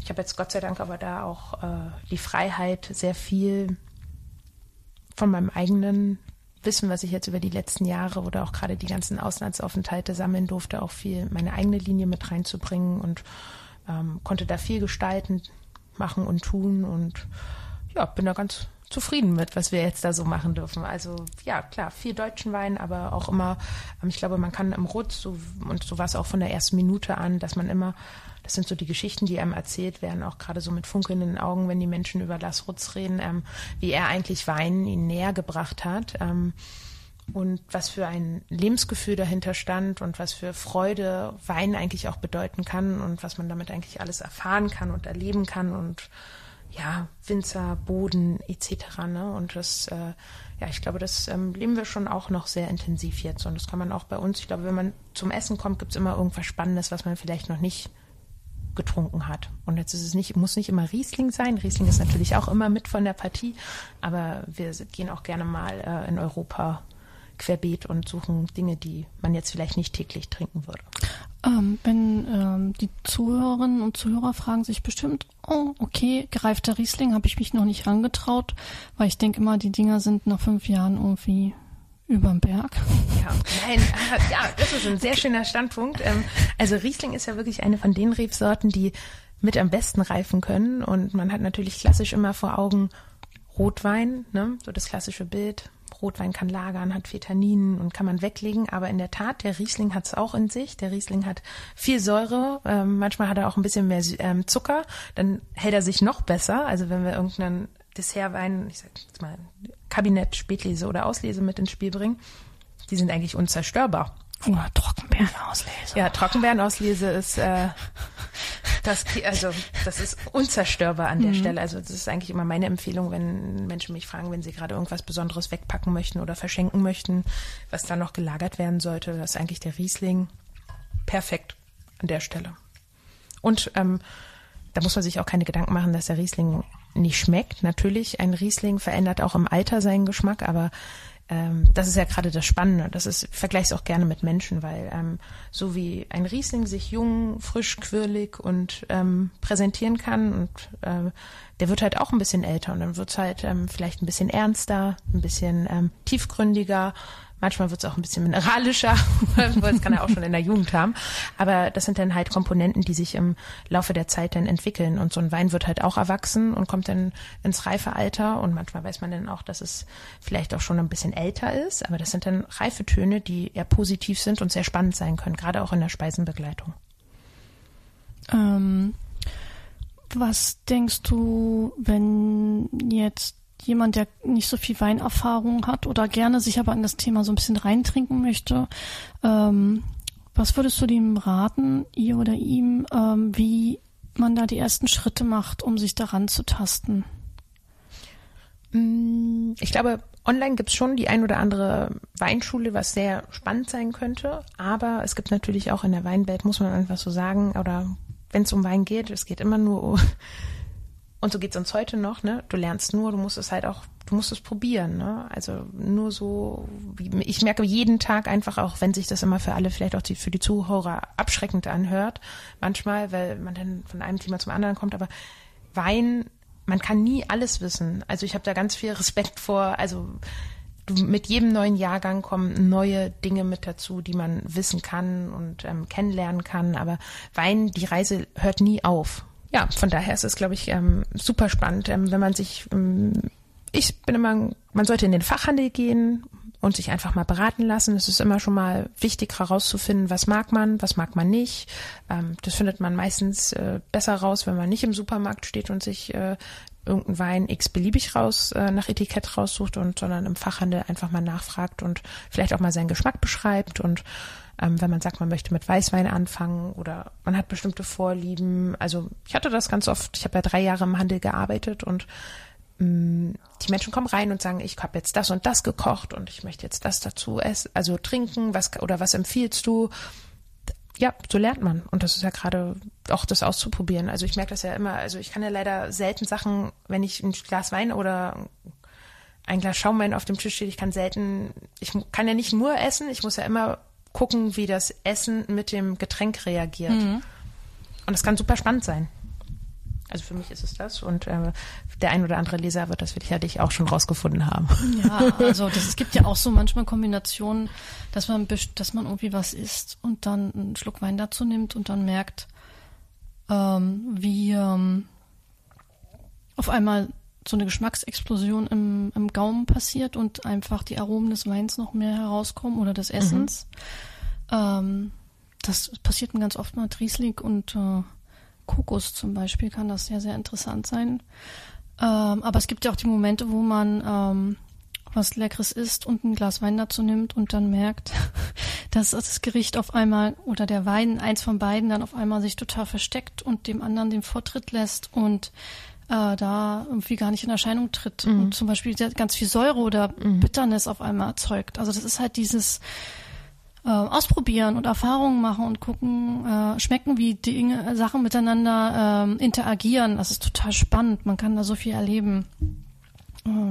Ich habe jetzt Gott sei Dank aber da auch äh, die Freiheit, sehr viel von meinem eigenen Wissen, was ich jetzt über die letzten Jahre oder auch gerade die ganzen Auslandsaufenthalte sammeln durfte, auch viel meine eigene Linie mit reinzubringen und ähm, konnte da viel gestalten, machen und tun und ja, bin da ganz zufrieden mit, was wir jetzt da so machen dürfen. Also ja, klar, viel deutschen Wein, aber auch immer, ähm, ich glaube, man kann im Rutz, so, und so war es auch von der ersten Minute an, dass man immer, das sind so die Geschichten, die einem erzählt werden, auch gerade so mit funkelnden Augen, wenn die Menschen über Lars Rutz reden, ähm, wie er eigentlich Wein ihnen näher gebracht hat. Ähm, und was für ein Lebensgefühl dahinter stand und was für Freude Wein eigentlich auch bedeuten kann und was man damit eigentlich alles erfahren kann und erleben kann und ja, Winzer, Boden etc. Ne? Und das, äh, ja, ich glaube, das ähm, leben wir schon auch noch sehr intensiv jetzt. Und das kann man auch bei uns, ich glaube, wenn man zum Essen kommt, gibt es immer irgendwas Spannendes, was man vielleicht noch nicht getrunken hat. Und jetzt ist es nicht, muss nicht immer Riesling sein. Riesling ist natürlich auch immer mit von der Partie, aber wir gehen auch gerne mal äh, in Europa querbeet und suchen Dinge, die man jetzt vielleicht nicht täglich trinken würde. Ähm, wenn ähm, die Zuhörerinnen und Zuhörer fragen sich bestimmt, oh, okay, gereifter Riesling habe ich mich noch nicht rangetraut, weil ich denke immer, die Dinger sind nach fünf Jahren irgendwie überm Berg. Ja, nein, äh, ja, das ist ein sehr schöner Standpunkt. Ähm, also Riesling ist ja wirklich eine von den Rebsorten, die mit am besten reifen können. Und man hat natürlich klassisch immer vor Augen Rotwein, ne? so das klassische Bild, Rotwein kann lagern, hat viel Tanninen und kann man weglegen. Aber in der Tat, der Riesling hat es auch in sich. Der Riesling hat viel Säure. Ähm, manchmal hat er auch ein bisschen mehr ähm, Zucker. Dann hält er sich noch besser. Also wenn wir irgendeinen Dessertwein, ich sag jetzt mal Kabinett, Spätlese oder Auslese mit ins Spiel bringen, die sind eigentlich unzerstörbar. Oh, Trockenbeerenauslese. Ja, Trockenbeerenauslese ist äh, das, also das ist unzerstörbar an der mhm. Stelle. Also das ist eigentlich immer meine Empfehlung, wenn Menschen mich fragen, wenn sie gerade irgendwas Besonderes wegpacken möchten oder verschenken möchten, was da noch gelagert werden sollte. Das ist eigentlich der Riesling perfekt an der Stelle. Und ähm, da muss man sich auch keine Gedanken machen, dass der Riesling nicht schmeckt. Natürlich, ein Riesling verändert auch im Alter seinen Geschmack, aber ähm, das ist ja gerade das Spannende. Das ist, ich vergleiche es auch gerne mit Menschen, weil ähm, so wie ein Riesling sich jung, frisch, quirlig und ähm, präsentieren kann und äh, der wird halt auch ein bisschen älter und dann wird es halt ähm, vielleicht ein bisschen ernster, ein bisschen ähm, tiefgründiger, Manchmal wird es auch ein bisschen mineralischer, das kann er auch schon in der Jugend haben. Aber das sind dann halt Komponenten, die sich im Laufe der Zeit dann entwickeln. Und so ein Wein wird halt auch erwachsen und kommt dann ins reife Alter. Und manchmal weiß man dann auch, dass es vielleicht auch schon ein bisschen älter ist. Aber das sind dann reife Töne, die eher positiv sind und sehr spannend sein können, gerade auch in der Speisenbegleitung. Ähm, was denkst du, wenn jetzt jemand, der nicht so viel Weinerfahrung hat oder gerne sich aber in das Thema so ein bisschen reintrinken möchte, ähm, was würdest du dem raten, ihr oder ihm, ähm, wie man da die ersten Schritte macht, um sich daran zu tasten? Mm, Ich glaube, online gibt es schon die ein oder andere Weinschule, was sehr spannend sein könnte. Aber es gibt natürlich auch in der Weinwelt, muss man einfach so sagen, oder wenn es um Wein geht, es geht immer nur um, und so geht es uns heute noch, ne? Du lernst nur, du musst es halt auch, du musst es probieren, ne? Also nur so, ich merke jeden Tag einfach auch, wenn sich das immer für alle, vielleicht auch die, für die Zuhörer abschreckend anhört, manchmal, weil man dann von einem Thema zum anderen kommt, aber Wein, man kann nie alles wissen. Also ich habe da ganz viel Respekt vor, also du, mit jedem neuen Jahrgang kommen neue Dinge mit dazu, die man wissen kann und ähm, kennenlernen kann, aber Wein, die Reise hört nie auf ja, von daher ist es, glaube ich, ähm, super spannend, ähm, wenn man sich, ähm, ich bin immer, man sollte in den Fachhandel gehen und sich einfach mal beraten lassen. Es ist immer schon mal wichtig herauszufinden, was mag man, was mag man nicht. Ähm, das findet man meistens äh, besser raus, wenn man nicht im Supermarkt steht und sich äh, irgendeinen Wein x beliebig raus äh, nach Etikett raussucht und sondern im Fachhandel einfach mal nachfragt und vielleicht auch mal seinen Geschmack beschreibt und ähm, wenn man sagt, man möchte mit Weißwein anfangen oder man hat bestimmte Vorlieben. Also ich hatte das ganz oft. Ich habe ja drei Jahre im Handel gearbeitet und ähm, die Menschen kommen rein und sagen, ich habe jetzt das und das gekocht und ich möchte jetzt das dazu essen, also trinken, was oder was empfiehlst du? Ja, so lernt man. Und das ist ja gerade auch das auszuprobieren. Also ich merke das ja immer, also ich kann ja leider selten Sachen, wenn ich ein Glas Wein oder ein Glas Schaumwein auf dem Tisch steht, ich kann selten, ich kann ja nicht nur essen, ich muss ja immer gucken, wie das Essen mit dem Getränk reagiert. Mhm. Und das kann super spannend sein. Also für mich ist es das und äh, der ein oder andere Leser wird das sicherlich auch schon rausgefunden haben. Ja, also das, es gibt ja auch so manchmal Kombinationen, dass man, dass man irgendwie was isst und dann einen Schluck Wein dazu nimmt und dann merkt, ähm, wie ähm, auf einmal so eine Geschmacksexplosion im, im Gaumen passiert und einfach die Aromen des Weins noch mehr herauskommen oder des Essens. Mhm. Ähm, das passiert mir ganz oft mit Riesling und äh, Kokos zum Beispiel kann das sehr, sehr interessant sein. Ähm, aber es gibt ja auch die Momente, wo man ähm, was Leckeres isst und ein Glas Wein dazu nimmt und dann merkt, dass das Gericht auf einmal oder der Wein, eins von beiden, dann auf einmal sich total versteckt und dem anderen den Vortritt lässt und äh, da irgendwie gar nicht in Erscheinung tritt mhm. und zum Beispiel ganz viel Säure oder mhm. Bitternis auf einmal erzeugt. Also das ist halt dieses äh, Ausprobieren und Erfahrungen machen und gucken, äh, schmecken, wie Dinge, Sachen miteinander äh, interagieren. Das ist total spannend. Man kann da so viel erleben, äh,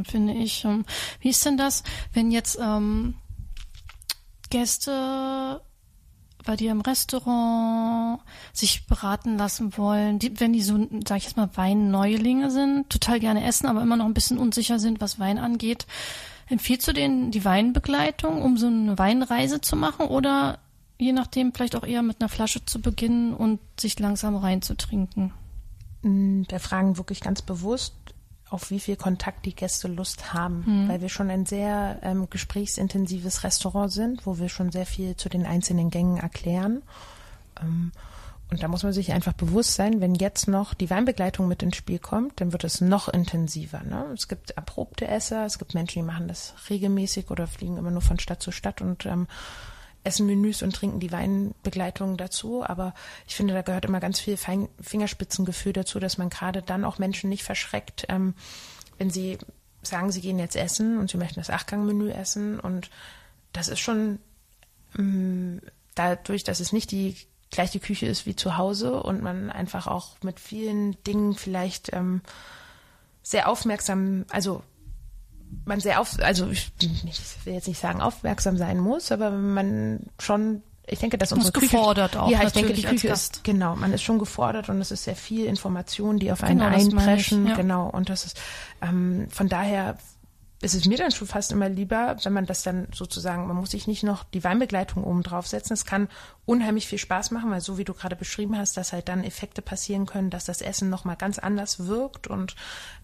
finde ich. Ähm, wie ist denn das, wenn jetzt ähm, Gäste bei dir im Restaurant sich beraten lassen wollen, die, wenn die so, sag ich jetzt mal, Weinneulinge sind, total gerne essen, aber immer noch ein bisschen unsicher sind, was Wein angeht. Empfiehlst du denen die Weinbegleitung, um so eine Weinreise zu machen oder je nachdem vielleicht auch eher mit einer Flasche zu beginnen und sich langsam reinzutrinken? Mm, wir fragen wirklich ganz bewusst, auf wie viel Kontakt die Gäste Lust haben, mhm. weil wir schon ein sehr ähm, gesprächsintensives Restaurant sind, wo wir schon sehr viel zu den einzelnen Gängen erklären. Ähm, und da muss man sich einfach bewusst sein, wenn jetzt noch die Weinbegleitung mit ins Spiel kommt, dann wird es noch intensiver. Ne? Es gibt erprobte Esser, es gibt Menschen, die machen das regelmäßig oder fliegen immer nur von Stadt zu Stadt und ähm, essen Menüs und trinken die Weinbegleitung dazu. Aber ich finde, da gehört immer ganz viel Fein Fingerspitzengefühl dazu, dass man gerade dann auch Menschen nicht verschreckt, ähm, wenn sie sagen, sie gehen jetzt essen und sie möchten das Achtgangmenü essen. Und das ist schon ähm, dadurch, dass es nicht die gleiche Küche ist wie zu Hause und man einfach auch mit vielen Dingen vielleicht ähm, sehr aufmerksam, also man sehr auf, also ich, ich, will jetzt nicht sagen aufmerksam sein muss, aber man schon, ich denke, dass unsere Küche, gefordert auch. Ja, ich denke, die Küche ist genau, man ist schon gefordert und es ist sehr viel Information, die auf einen genau, einpreschen, ich, ja. genau. Und das ist ähm, von daher ist es mir dann schon fast immer lieber, wenn man das dann sozusagen, man muss sich nicht noch die Weinbegleitung oben draufsetzen. Es kann unheimlich viel Spaß machen, weil so wie du gerade beschrieben hast, dass halt dann Effekte passieren können, dass das Essen nochmal ganz anders wirkt und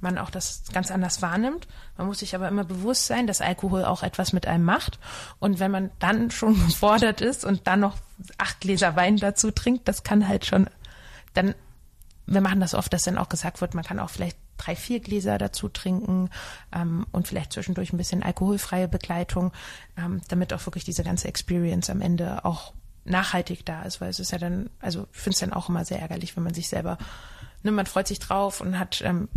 man auch das ganz anders wahrnimmt. Man muss sich aber immer bewusst sein, dass Alkohol auch etwas mit einem macht. Und wenn man dann schon gefordert ist und dann noch acht Gläser Wein dazu trinkt, das kann halt schon, dann wir machen das oft, dass dann auch gesagt wird, man kann auch vielleicht drei, vier Gläser dazu trinken ähm, und vielleicht zwischendurch ein bisschen alkoholfreie Begleitung, ähm, damit auch wirklich diese ganze Experience am Ende auch nachhaltig da ist, weil es ist ja dann, also ich finde es dann auch immer sehr ärgerlich, wenn man sich selber, ne, man freut sich drauf und hat ähm,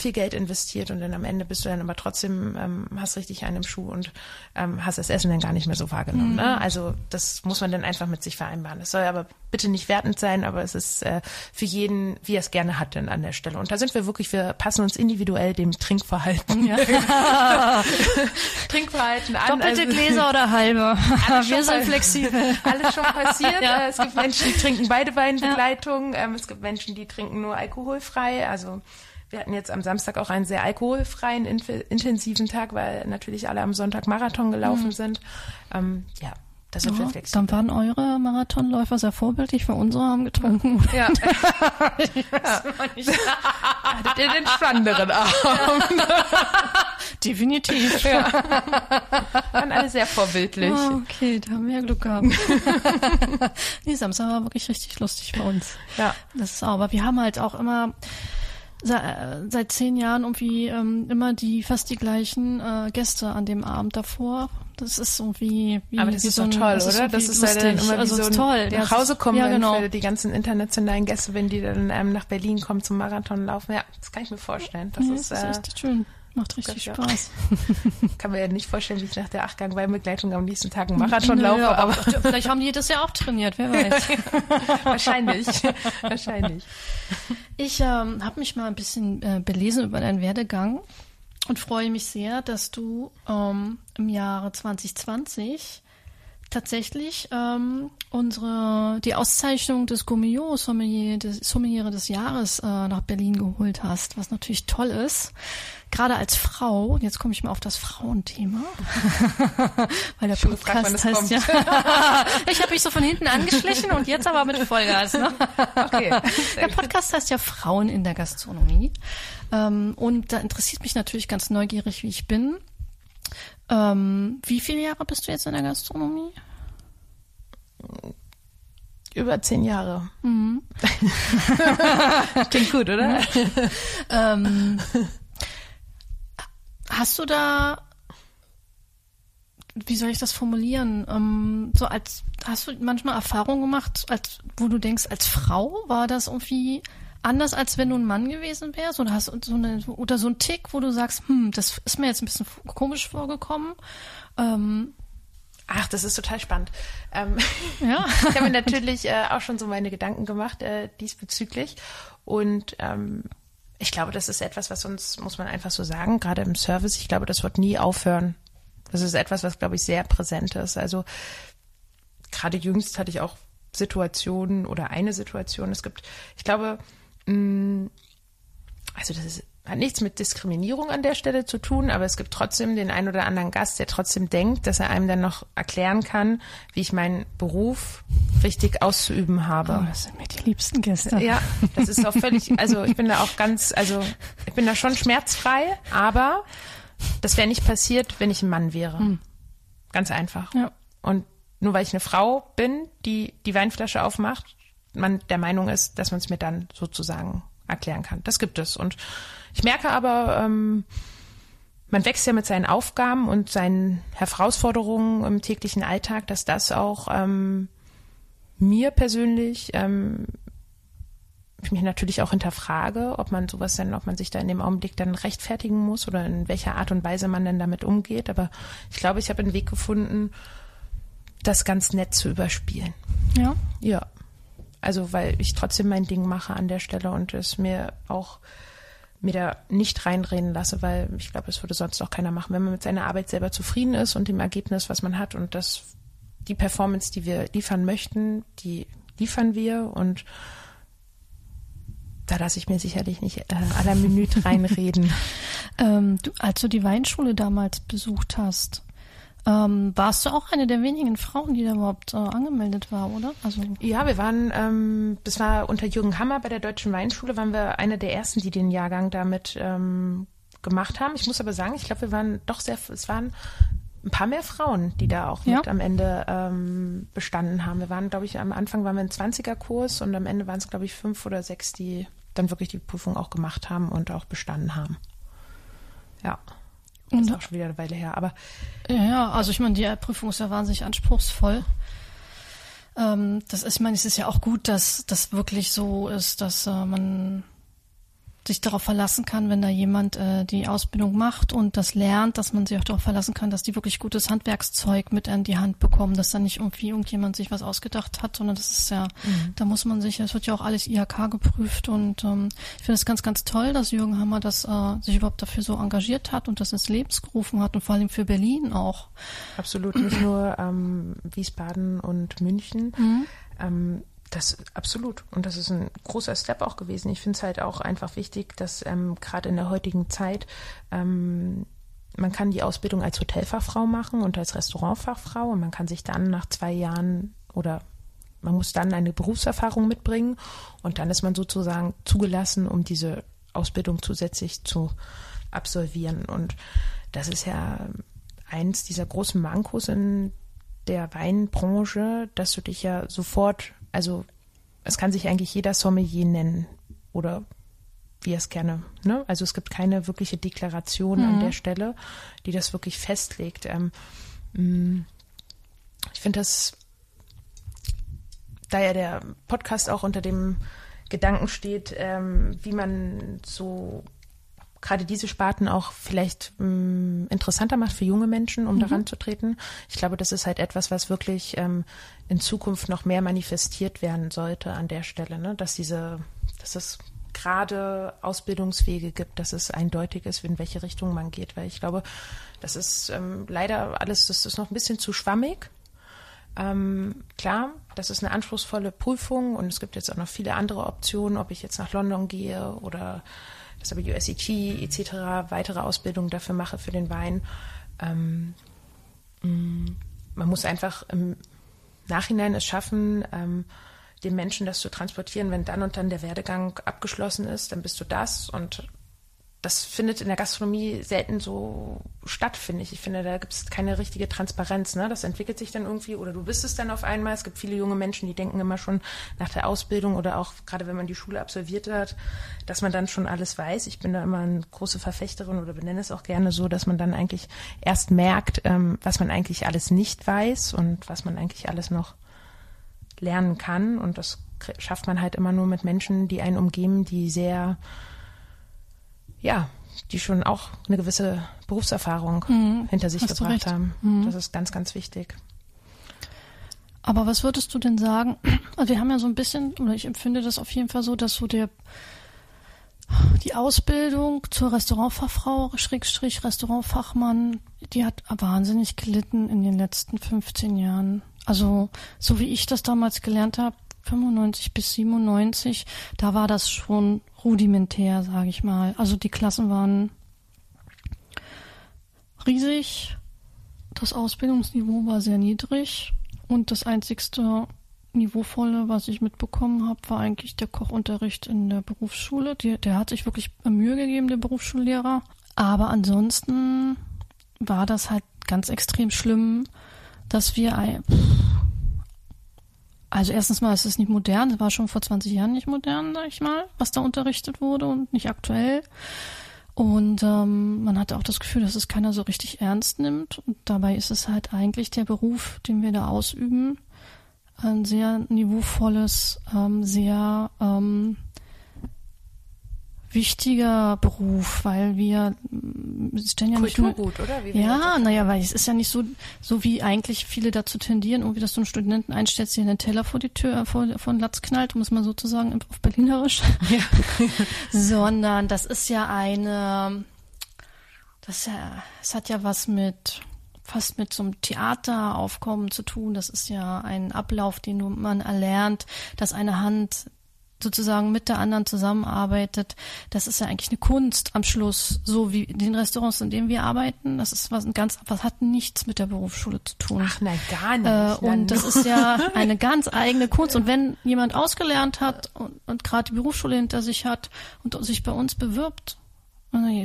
viel Geld investiert und dann am Ende bist du dann aber trotzdem, ähm, hast richtig einen im Schuh und ähm, hast das Essen dann gar nicht mehr so wahrgenommen. Ne? Also das muss man dann einfach mit sich vereinbaren. Es soll aber bitte nicht wertend sein, aber es ist äh, für jeden, wie er es gerne hat, denn an der Stelle. Und da sind wir wirklich, wir passen uns individuell dem Trinkverhalten, ja. Trinkverhalten an. Doppelte Also- Gläser oder halbe? Wir sind flexibel. Alles schon passiert. Ja. Es gibt Menschen, die trinken beide Weinbegleitung. Ähm, es gibt Menschen, die trinken nur alkoholfrei. Also wir hatten jetzt am Samstag auch einen sehr alkoholfreien, intensiven Tag, weil natürlich alle am Sonntag Marathon gelaufen sind. Ähm, ja, da sind wir Ja, flexibel. dann waren eure Marathonläufer sehr vorbildlich, für unsere haben getrunken. Ja. Hattet ihr den spannenderen Abend? Definitiv. Waren alle sehr vorbildlich. Ah, okay, da haben wir ja Glück gehabt. nee, Samstag war wirklich richtig lustig bei uns. Ja. Das ist auch, aber wir haben halt auch immer seit, seit zehn Jahren irgendwie ähm, immer die fast die gleichen äh, Gäste an dem Abend davor. Das ist irgendwie wie, Aber das wie ist so doch ein, toll, das oder? irgendwie Das ist ja dann immer wie also so ist ein toll. nach Ja, Hause kommen, ja, genau. für die ganzen internationalen Gäste, wenn die dann ähm, nach Berlin kommen zum Marathon laufen. Ja, das kann ich mir vorstellen. Das Nee, ist, das ist äh, richtig schön. Macht richtig ja. Spaß. kann mir ja nicht vorstellen, wie ich nach der Achtgang Weinbegleitung am nächsten Tag einen Marathon laufe, Ja, aber vielleicht haben die das ja auch trainiert, wer weiß. wahrscheinlich, wahrscheinlich. Ich ähm, habe mich mal ein bisschen äh, belesen über deinen Werdegang und freue mich sehr, dass du ähm, im Jahre 2020 tatsächlich ähm, unsere die Auszeichnung des Gourmillot Sommelier des Sommeliere des Jahres äh, nach Berlin geholt hast, was natürlich toll ist. Gerade als Frau, jetzt komme ich mal auf das Frauenthema, weil der wann Podcast heißt ja. ich habe mich so von hinten angeschlichen und jetzt aber mit Vollgas. Ne? Okay. Der Podcast heißt ja Frauen in der Gastronomie. Ähm, und da interessiert mich natürlich ganz neugierig, wie ich bin. Ähm, wie viele Jahre bist du jetzt in der Gastronomie? Über zehn Jahre. Mhm. Klingt gut, oder? Ähm, hast du da, wie soll ich das formulieren? Ähm, so als, hast du manchmal Erfahrungen gemacht, als, wo du denkst, als Frau war das irgendwie anders, als wenn du ein Mann gewesen wärst? Oder hast so eine, oder so ein Tick, wo du sagst, hm, das ist mir jetzt ein bisschen komisch vorgekommen? Ähm, Ach, das ist total spannend. Ähm, ja. ich habe mir natürlich äh, auch schon so meine Gedanken gemacht äh, diesbezüglich. Und ähm, ich glaube, das ist etwas, was uns, muss man einfach so sagen, gerade im Service, ich glaube, das wird nie aufhören. Das ist etwas, was, glaube ich, sehr präsent ist. Also gerade jüngst hatte ich auch Situationen oder eine Situation. Es gibt, ich glaube, also das ist, hat nichts mit Diskriminierung an der Stelle zu tun, aber es gibt trotzdem den einen oder anderen Gast, der trotzdem denkt, dass er einem dann noch erklären kann, wie ich meinen Beruf richtig auszuüben habe. Oh, das sind mir die liebsten Gäste. Ja, das ist auch völlig, also ich bin da auch ganz, also ich bin da schon schmerzfrei, aber das wäre nicht passiert, wenn ich ein Mann wäre. Ganz einfach. Ja. Und nur weil ich eine Frau bin, die die Weinflasche aufmacht, man der Meinung ist, dass man es mir dann sozusagen erklären kann. Das gibt es. Und ich merke aber, ähm, man wächst ja mit seinen Aufgaben und seinen Herausforderungen im täglichen Alltag, dass das auch ähm, mir persönlich ähm, ich mich natürlich auch hinterfrage, ob man sowas dann, ob man sich da in dem Augenblick dann rechtfertigen muss oder in welcher Art und Weise man denn damit umgeht. Aber ich glaube, ich habe einen Weg gefunden, das ganz nett zu überspielen. Ja. Ja. Also, weil ich trotzdem mein Ding mache an der Stelle und es mir auch mir da nicht reinreden lasse, weil ich glaube, das würde sonst auch keiner machen. Wenn man mit seiner Arbeit selber zufrieden ist und dem Ergebnis, was man hat und das die Performance, die wir liefern möchten, die liefern wir und da lasse ich mir sicherlich nicht äh, à la Minute reinreden. Ähm, du, als du die Weinschule damals besucht hast, ähm, warst du auch eine der wenigen Frauen, die da überhaupt äh, angemeldet war, oder? Also Ja, wir waren, ähm, das war unter Jürgen Hammer bei der Deutschen Weinschule, waren wir eine der ersten, die den Jahrgang damit ähm, gemacht haben. Ich muss aber sagen, ich glaube, wir waren doch sehr, es waren ein paar mehr Frauen, die da auch Ja. mit am Ende ähm, bestanden haben. Wir waren, glaube ich, am Anfang waren wir ein 20er-Kurs und am Ende waren es, glaube ich, fünf oder sechs, die dann wirklich die Prüfung auch gemacht haben und auch bestanden haben. Ja. Das ist auch schon wieder eine Weile her. Aber Ja, ja, also ich meine, die Prüfung ist ja wahnsinnig anspruchsvoll. Ähm, das ist, ich meine, es ist ja auch gut, dass das wirklich so ist, dass äh, man sich darauf verlassen kann, wenn da jemand äh, die Ausbildung macht und das lernt, dass man sich auch darauf verlassen kann, dass die wirklich gutes Handwerkszeug mit an die Hand bekommen, dass da nicht irgendwie irgendjemand sich was ausgedacht hat, sondern das ist ja, mhm. da muss man sich, es wird ja auch alles IHK geprüft und ähm, ich finde es ganz, ganz toll, dass Jürgen Hammer das äh, sich überhaupt dafür so engagiert hat und das ins Leben gerufen hat und vor allem für Berlin auch. Absolut, nicht nur ähm, Wiesbaden und München. Mhm. Ähm, das absolut. Und das ist ein großer Step auch gewesen. Ich finde es halt auch einfach wichtig, dass ähm, gerade in der heutigen Zeit ähm, man kann die Ausbildung als Hotelfachfrau machen und als Restaurantfachfrau und man kann sich dann nach zwei Jahren oder man muss dann eine Berufserfahrung mitbringen und dann ist man sozusagen zugelassen, um diese Ausbildung zusätzlich zu absolvieren. Und das ist ja eins dieser großen Mankos in der Weinbranche, dass du dich ja sofort also es kann sich eigentlich jeder Sommelier nennen oder wie er es gerne. Ne? Also es gibt keine wirkliche Deklaration mhm. an der Stelle, die das wirklich festlegt. Ähm, mm, ich finde das, da ja der Podcast auch unter dem Gedanken steht, ähm, wie man so gerade diese Sparten auch vielleicht mh, mm, interessanter macht für junge Menschen, um mhm. daran zu treten. Ich glaube, das ist halt etwas, was wirklich ähm, in Zukunft noch mehr manifestiert werden sollte an der Stelle, ne? dass diese, dass es gerade Ausbildungswege gibt, dass es eindeutig ist, in welche Richtung man geht, weil ich glaube, das ist ähm, leider alles, das ist noch ein bisschen zu schwammig. Ähm, klar, das ist eine anspruchsvolle Prüfung und es gibt jetzt auch noch viele andere Optionen, ob ich jetzt nach London gehe oder WSET etc., weitere Ausbildung dafür mache für den Wein. Ähm, mm, man muss einfach im Nachhinein es schaffen, ähm, den Menschen das zu transportieren, wenn dann und dann der Werdegang abgeschlossen ist, dann bist du das und das findet in der Gastronomie selten so statt, finde ich. Ich finde, da gibt es keine richtige Transparenz. Ne? Das entwickelt sich dann irgendwie oder du bist es dann auf einmal. Es gibt viele junge Menschen, die denken immer schon nach der Ausbildung oder auch gerade wenn man die Schule absolviert hat, dass man dann schon alles weiß. Ich bin da immer eine große Verfechterin oder benenne es auch gerne so, dass man dann eigentlich erst merkt, ähm, was man eigentlich alles nicht weiß und was man eigentlich alles noch lernen kann. Und das schafft man halt immer nur mit Menschen, die einen umgeben, die sehr ja, die schon auch eine gewisse Berufserfahrung mhm. hinter sich gebracht haben. Mhm. Das ist ganz, ganz wichtig. Aber was würdest du denn sagen? Also wir haben ja so ein bisschen, oder ich empfinde das auf jeden Fall so, dass so der die Ausbildung zur Restaurantfachfrau, Schrägstrich Restaurantfachmann, die hat wahnsinnig gelitten in den letzten 15 Jahren. Also so wie ich das damals gelernt habe, 95 bis 97, da war das schon rudimentär, sage ich mal. Also die Klassen waren riesig, das Ausbildungsniveau war sehr niedrig und das einzigste Niveauvolle, was ich mitbekommen habe, war eigentlich der Kochunterricht in der Berufsschule. Die, der hat sich wirklich Mühe gegeben, der Berufsschullehrer. Aber ansonsten war das halt ganz extrem schlimm, dass wir also erstens mal ist es nicht modern, das war schon vor 20 Jahren nicht modern, sag ich mal, was da unterrichtet wurde und nicht aktuell. Und ähm, man hatte auch das Gefühl, dass es keiner so richtig ernst nimmt. Und dabei ist es halt eigentlich der Beruf, den wir da ausüben, ein sehr niveauvolles, ähm, sehr ähm, wichtiger Beruf, weil wir stellen ja Kulturgut, nicht nur, oder? Wie ja, naja, weil es ist ja nicht so, so wie eigentlich viele dazu tendieren, irgendwie, dass du einen Studenten einstellst, der einen Teller vor die Tür, vor, vor den Latz knallt, um es mal sozusagen auf Berlinerisch. Ja. Sondern das ist ja eine, das ja, es hat ja was mit, fast mit so einem Theateraufkommen zu tun. Das ist ja ein Ablauf, den man erlernt, dass eine Hand sozusagen mit der anderen zusammenarbeitet, das ist ja eigentlich eine Kunst am Schluss, so wie den Restaurants, in denen wir arbeiten. Das ist was ganz, was hat nichts mit der Berufsschule zu tun. Ach nein, gar nicht. Äh, und das ist ja eine ganz eigene Kunst. Und wenn jemand ausgelernt hat und, und gerade die Berufsschule hinter sich hat und sich bei uns bewirbt,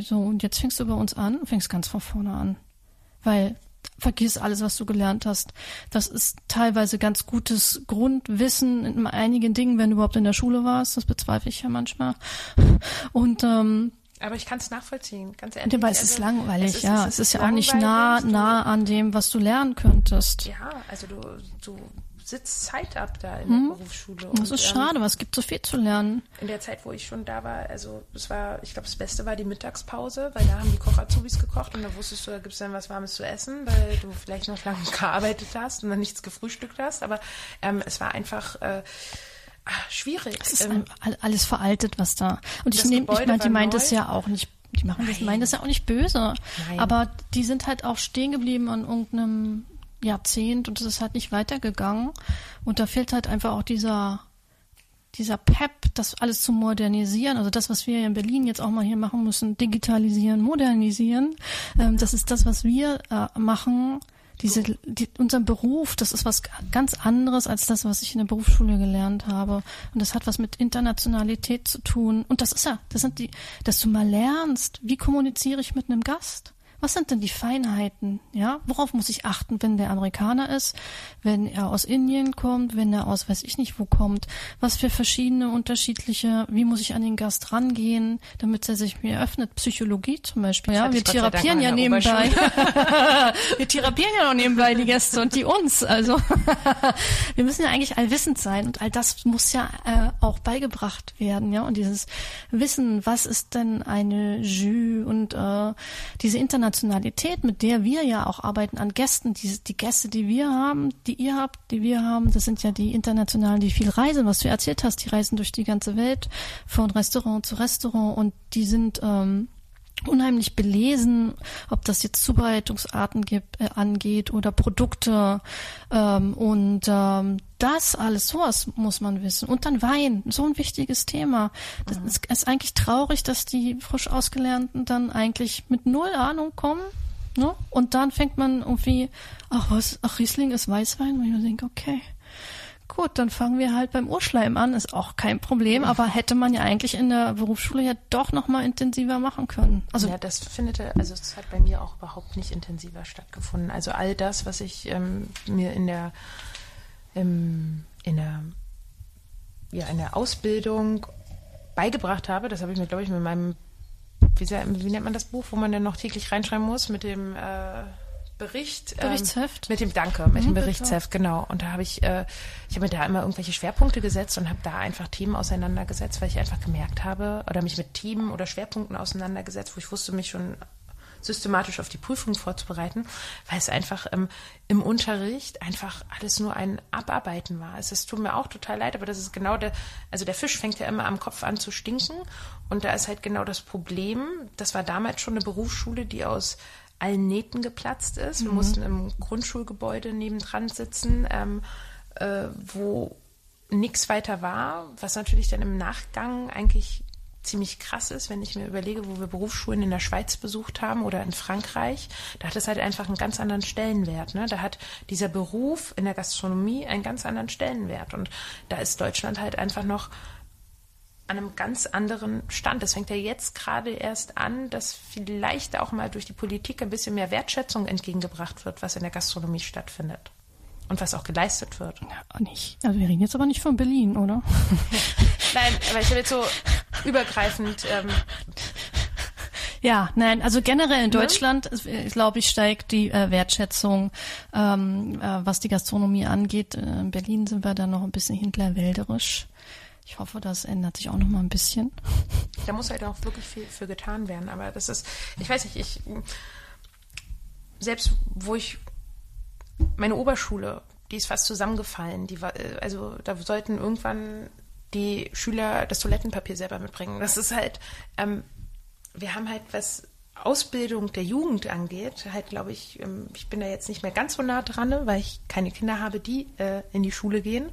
so und jetzt fängst du bei uns an, fängst ganz von vorne an, weil vergiss alles, was du gelernt hast. Das ist teilweise ganz gutes Grundwissen in einigen Dingen, wenn du überhaupt in der Schule warst. Das bezweifle ich ja manchmal. Und ähm, aber ich kann es nachvollziehen, ganz ehrlich. Weil es also, ist langweilig, es ist, ja. Es ist, es ist ja auch nicht nah, nah an dem, was du lernen könntest. Ja, also du, du sitzt Zeit ab da in der hm. Berufsschule. Das ist ähm, schade, aber es gibt so viel zu lernen. In der Zeit, wo ich schon da war, also es war, ich glaube, das Beste war die Mittagspause, weil da haben die Koch-Azubis gekocht und da wusstest du, da gibt es dann was Warmes zu essen, weil du vielleicht noch lange gearbeitet hast und dann nichts gefrühstückt hast. Aber ähm, es war einfach äh, ach, schwierig. Es ist ähm, alles veraltet, was da. Und ich nehme, ich meine, die meint es ja auch nicht die machen das, meinen das ja auch nicht böse. Nein. Aber die sind halt auch stehen geblieben an irgendeinem Jahrzehnt und es ist halt nicht weitergegangen. Und da fehlt halt einfach auch dieser, dieser Pep, das alles zu modernisieren. Also das, was wir in Berlin jetzt auch mal hier machen müssen, digitalisieren, modernisieren. Ähm, das ist das, was wir äh, machen diese, die, unser Beruf, das ist was ganz anderes als das, was ich in der Berufsschule gelernt habe. Und das hat was mit Internationalität zu tun. Und das ist ja, das sind die, dass du mal lernst, wie kommuniziere ich mit einem Gast? Was sind denn die Feinheiten? Ja, worauf muss ich achten, wenn der Amerikaner ist, wenn er aus Indien kommt, wenn er aus weiß ich nicht wo kommt? Was für verschiedene unterschiedliche, wie muss ich an den Gast rangehen, damit er sich mir öffnet? Psychologie zum Beispiel. Ja, wir therapieren ja nebenbei. wir therapieren ja noch nebenbei die Gäste und die uns. Also wir müssen ja eigentlich allwissend sein und all das muss ja äh, auch beigebracht werden. Ja, und dieses Wissen, was ist denn eine Jus und äh, diese internationale Internationalität, mit der wir ja auch arbeiten an Gästen, die, die Gäste, die wir haben, die ihr habt, die wir haben, das sind ja die Internationalen, die viel reisen, was du erzählt hast, die reisen durch die ganze Welt von Restaurant zu Restaurant. Und die sind ähm, unheimlich belesen, ob das jetzt Zubereitungsarten gibt, äh, angeht oder Produkte. Ähm, und ähm, das alles, sowas muss man wissen. Und dann Wein, so ein wichtiges Thema. Das mhm. ist, ist eigentlich traurig, dass die frisch Ausgelernten dann eigentlich mit null Ahnung kommen. Ne? Und dann fängt man irgendwie, ach was, ach Riesling ist Weißwein, und ich denke, okay, Gut, dann fangen wir halt beim Urschleim an, ist auch kein Problem, aber hätte man ja eigentlich in der Berufsschule ja doch noch mal intensiver machen können. Also ja, das findet, also es hat bei mir auch überhaupt nicht intensiver stattgefunden. Also all das, was ich ähm, mir in der ähm, in der ja in der Ausbildung beigebracht habe, das habe ich mir glaube ich mit meinem wie, wie, nennt man das Buch, wo man dann noch täglich reinschreiben muss mit dem äh, Bericht. Ähm, Berichtsheft? Ähm, mit dem Danke, mit mhm, dem Berichtsheft, genau. Und da habe ich, äh, ich habe mir da immer irgendwelche Schwerpunkte gesetzt und habe da einfach Themen auseinandergesetzt, weil ich einfach gemerkt habe, oder mich mit Themen oder Schwerpunkten auseinandergesetzt, wo ich wusste, mich schon systematisch auf die Prüfung vorzubereiten, weil es einfach ähm, im Unterricht einfach alles nur ein Abarbeiten war. Es, es tut mir auch total leid, aber das ist genau der, also der Fisch fängt ja immer am Kopf an zu stinken und da ist halt genau das Problem. Das war damals schon eine Berufsschule, die aus allen Nähten geplatzt ist. Wir mhm. mussten im Grundschulgebäude nebendran sitzen, ähm, äh, wo nichts weiter war, was natürlich dann im Nachgang eigentlich ziemlich krass ist, wenn ich mir überlege, wo wir Berufsschulen in der Schweiz besucht haben oder in Frankreich, da hat es halt einfach einen ganz anderen Stellenwert. Ne? Da hat dieser Beruf in der Gastronomie einen ganz anderen Stellenwert. Und da ist Deutschland halt einfach noch an einem ganz anderen Stand. Das fängt ja jetzt gerade erst an, dass vielleicht auch mal durch die Politik ein bisschen mehr Wertschätzung entgegengebracht wird, was in der Gastronomie stattfindet. Und was auch geleistet wird. Ja, nicht. Also wir reden jetzt aber nicht von Berlin, oder? nein, aber ich habe jetzt so übergreifend. Ähm, ja, nein, also generell in Deutschland, ja. glaube ich, steigt die äh, Wertschätzung, ähm, äh, was die Gastronomie angeht. Äh, in Berlin sind wir da noch ein bisschen hinterwälderisch. Ich hoffe, das ändert sich auch noch mal ein bisschen. Da muss halt auch wirklich viel für getan werden. Aber das ist, ich weiß nicht, ich selbst wo ich meine Oberschule, die ist fast zusammengefallen. Die war, also da sollten irgendwann die Schüler das Toilettenpapier selber mitbringen. Das ist halt, ähm, wir haben halt was Ausbildung der Jugend angeht, halt glaube ich, ähm, ich bin da jetzt nicht mehr ganz so nah dran, weil ich keine Kinder habe, die äh, in die Schule gehen.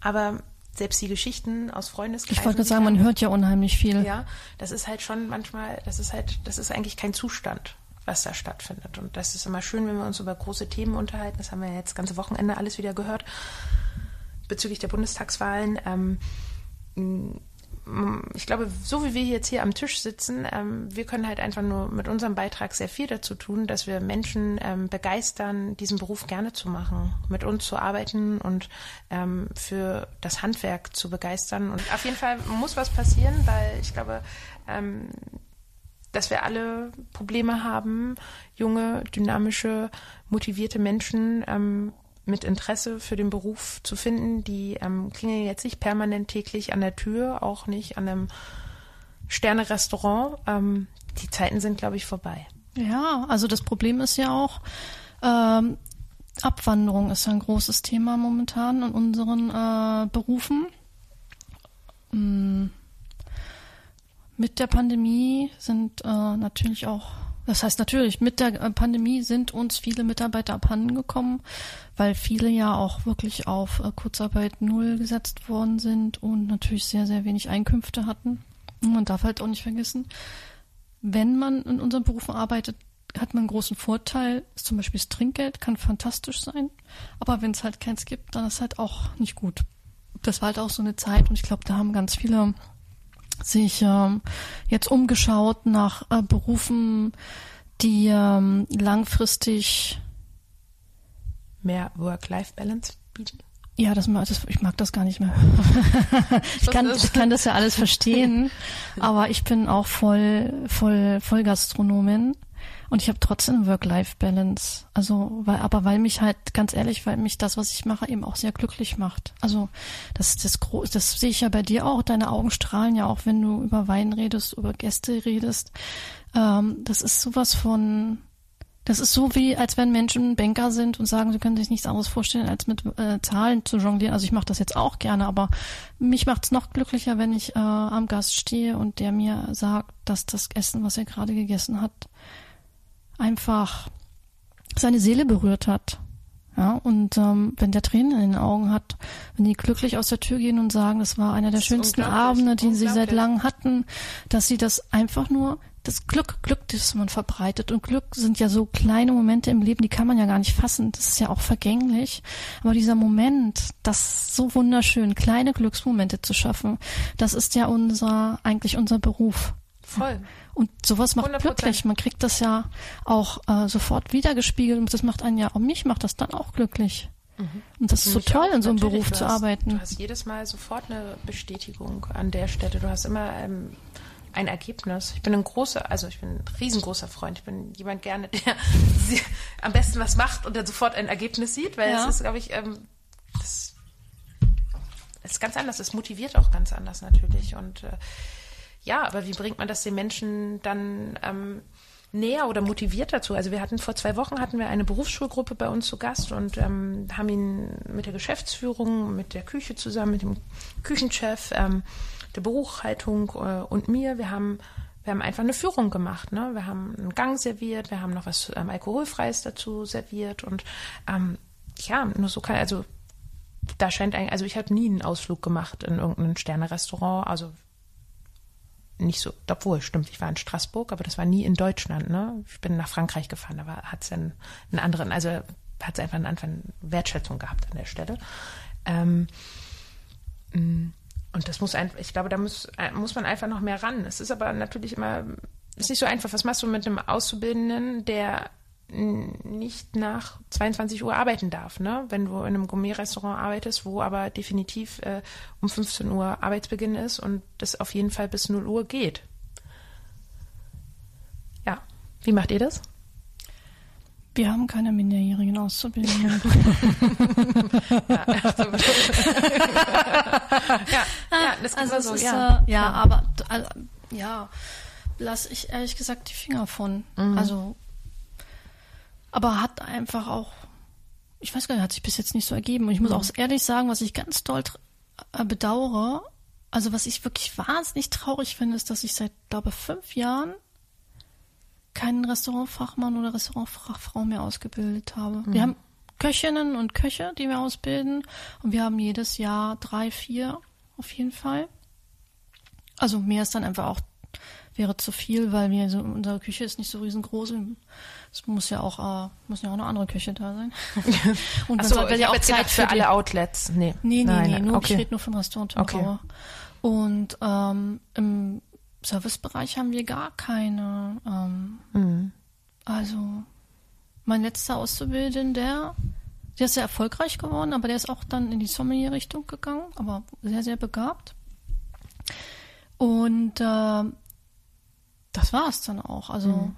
Aber selbst die Geschichten aus Freundeskreisen. Ich wollte sagen, man hört ja unheimlich viel. Ja, das ist halt schon manchmal, das ist halt, das ist eigentlich kein Zustand, was da stattfindet. Und das ist immer schön, wenn wir uns über große Themen unterhalten. Das haben wir jetzt ganze Wochenende alles wieder gehört bezüglich der Bundestagswahlen. Ähm, ich glaube, so wie wir jetzt hier am Tisch sitzen, ähm, wir können halt einfach nur mit unserem Beitrag sehr viel dazu tun, dass wir Menschen ähm, begeistern, diesen Beruf gerne zu machen, mit uns zu arbeiten und ähm, für das Handwerk zu begeistern. Und auf jeden Fall muss was passieren, weil ich glaube, ähm, dass wir alle Probleme haben, junge, dynamische, motivierte Menschen ähm, mit Interesse für den Beruf zu finden. Die ähm, klingeln jetzt nicht permanent täglich an der Tür, auch nicht an einem Sterne-Restaurant. Ähm, die Zeiten sind, glaube ich, vorbei. Ja, also das Problem ist ja auch, ähm, Abwanderung ist ein großes Thema momentan in unseren äh, Berufen. Mm. Mit der Pandemie sind äh, natürlich auch, das heißt natürlich, mit der äh, Pandemie sind uns viele Mitarbeiter abhanden gekommen, weil viele ja auch wirklich auf äh, Kurzarbeit null gesetzt worden sind und natürlich sehr, sehr wenig Einkünfte hatten. Man darf halt auch nicht vergessen, wenn man in unseren Berufen arbeitet, hat man einen großen Vorteil. Zum Beispiel das Trinkgeld kann fantastisch sein, aber wenn es halt keins gibt, dann ist halt auch nicht gut. Das war halt auch so eine Zeit und ich glaube, da haben ganz viele sich ähm, jetzt umgeschaut nach äh, Berufen, die ähm, langfristig mehr Work-Life-Balance bieten. Ja, das, das, ich mag das gar nicht mehr. ich, kann, ich kann das ja alles verstehen, aber ich bin auch voll, voll, voll Gastronomin und ich habe trotzdem Work-Life-Balance. Also, weil, aber weil mich halt, ganz ehrlich, weil mich das, was ich mache, eben auch sehr glücklich macht. Also, das, das, das sehe ich ja bei dir auch. Deine Augen strahlen ja auch, wenn du über Wein redest, über Gäste redest. Ähm, das ist sowas von, das ist so wie, als wenn Menschen Banker sind und sagen, sie können sich nichts anderes vorstellen, als mit äh, Zahlen zu jonglieren. Also ich mache das jetzt auch gerne, aber mich macht es noch glücklicher, wenn ich äh, am Gast stehe und der mir sagt, dass das Essen, was er gerade gegessen hat, einfach seine Seele berührt hat. Ja, und ähm, wenn der Tränen in den Augen hat, wenn die glücklich aus der Tür gehen und sagen, das war einer der schönsten Abende, die sie seit langem hatten, dass sie das einfach nur, das Glück, Glück, das man verbreitet. Und Glück sind ja so kleine Momente im Leben, die kann man ja gar nicht fassen. Das ist ja auch vergänglich. Aber dieser Moment, das so wunderschön, kleine Glücksmomente zu schaffen, das ist ja unser, eigentlich unser Beruf. Voll. Und sowas macht 100%. glücklich. Man kriegt das ja auch äh, sofort wiedergespiegelt und das macht einen ja, auch mich macht das dann auch glücklich. Mhm. Und das ist so toll, auch, in so einem Beruf zu arbeiten. Du hast jedes Mal sofort eine Bestätigung an der Stelle. Du hast immer ähm, ein Ergebnis. Ich bin ein großer, also ich bin ein riesengroßer Freund. Ich bin jemand gerne, der am besten was macht und dann sofort ein Ergebnis sieht, weil ja. es ist, glaube ich, ähm, das ist ganz anders. Es motiviert auch ganz anders natürlich und äh, ja, aber wie bringt man das den Menschen dann ähm, näher oder motiviert dazu? Also wir hatten vor zwei Wochen hatten wir eine Berufsschulgruppe bei uns zu Gast und ähm, haben ihn mit der Geschäftsführung, mit der Küche zusammen, mit dem Küchenchef, ähm, der Buchhaltung äh, und mir, wir haben wir haben einfach eine Führung gemacht. Ne? Wir haben einen Gang serviert, wir haben noch was ähm, Alkoholfreies dazu serviert und ähm, ja, nur so kann, also da scheint eigentlich, also ich habe nie einen Ausflug gemacht in irgendein Sterne-Restaurant, also nicht so, obwohl, stimmt, ich war in Straßburg, aber das war nie in Deutschland, ne? Ich bin nach Frankreich gefahren, da hat es einen, einen anderen, also hat es einfach einen anderen Wertschätzung gehabt an der Stelle. Ähm, mm, und das muss einfach, ich glaube, da muss, äh, muss man einfach noch mehr ran. Es ist aber natürlich immer, ist nicht so einfach. Was machst du mit einem Auszubildenden, der nicht nach 22 Uhr arbeiten darf, ne? Wenn du in einem Gourmet-Restaurant arbeitest, wo aber definitiv äh, um 15 Uhr Arbeitsbeginn ist und das auf jeden Fall bis 0 Uhr geht. Ja. Wie macht ihr das? Wir haben keine minderjährigen Auszubildenden. ja, ja, ja, das also so, ist, ja. Äh, ja, aber also, ja, lasse ich ehrlich gesagt die Finger von. Mhm. Also aber hat einfach auch, ich weiß gar nicht, hat sich bis jetzt nicht so ergeben. Und ich muss mhm. auch ehrlich sagen, was ich ganz doll äh, bedauere, also was ich wirklich wahnsinnig traurig finde, ist, dass ich seit, glaube fünf Jahren keinen Restaurantfachmann oder Restaurantfachfrau mehr ausgebildet habe. Mhm. Wir haben Köchinnen und Köche, die wir ausbilden. Und wir haben jedes Jahr drei, vier auf jeden Fall. Also mehr ist dann einfach auch, wäre zu viel, weil wir so, unsere Küche ist nicht so riesengroß. Es muss ja auch, äh, muss ja auch eine andere Küche da sein. und Achso, man ja auch Zeit für, für alle Outlets. Nee, nee, nee, Nein, nee nur, okay. ich rede nur vom Restaurant okay. Und ähm, im Servicebereich haben wir gar keine. Ähm, mhm. Also mein letzter Auszubildender, der, der ist sehr erfolgreich geworden, aber der ist auch dann in die Sommelier-Richtung gegangen, aber sehr, sehr begabt. Und äh, das war es dann auch. Also mhm.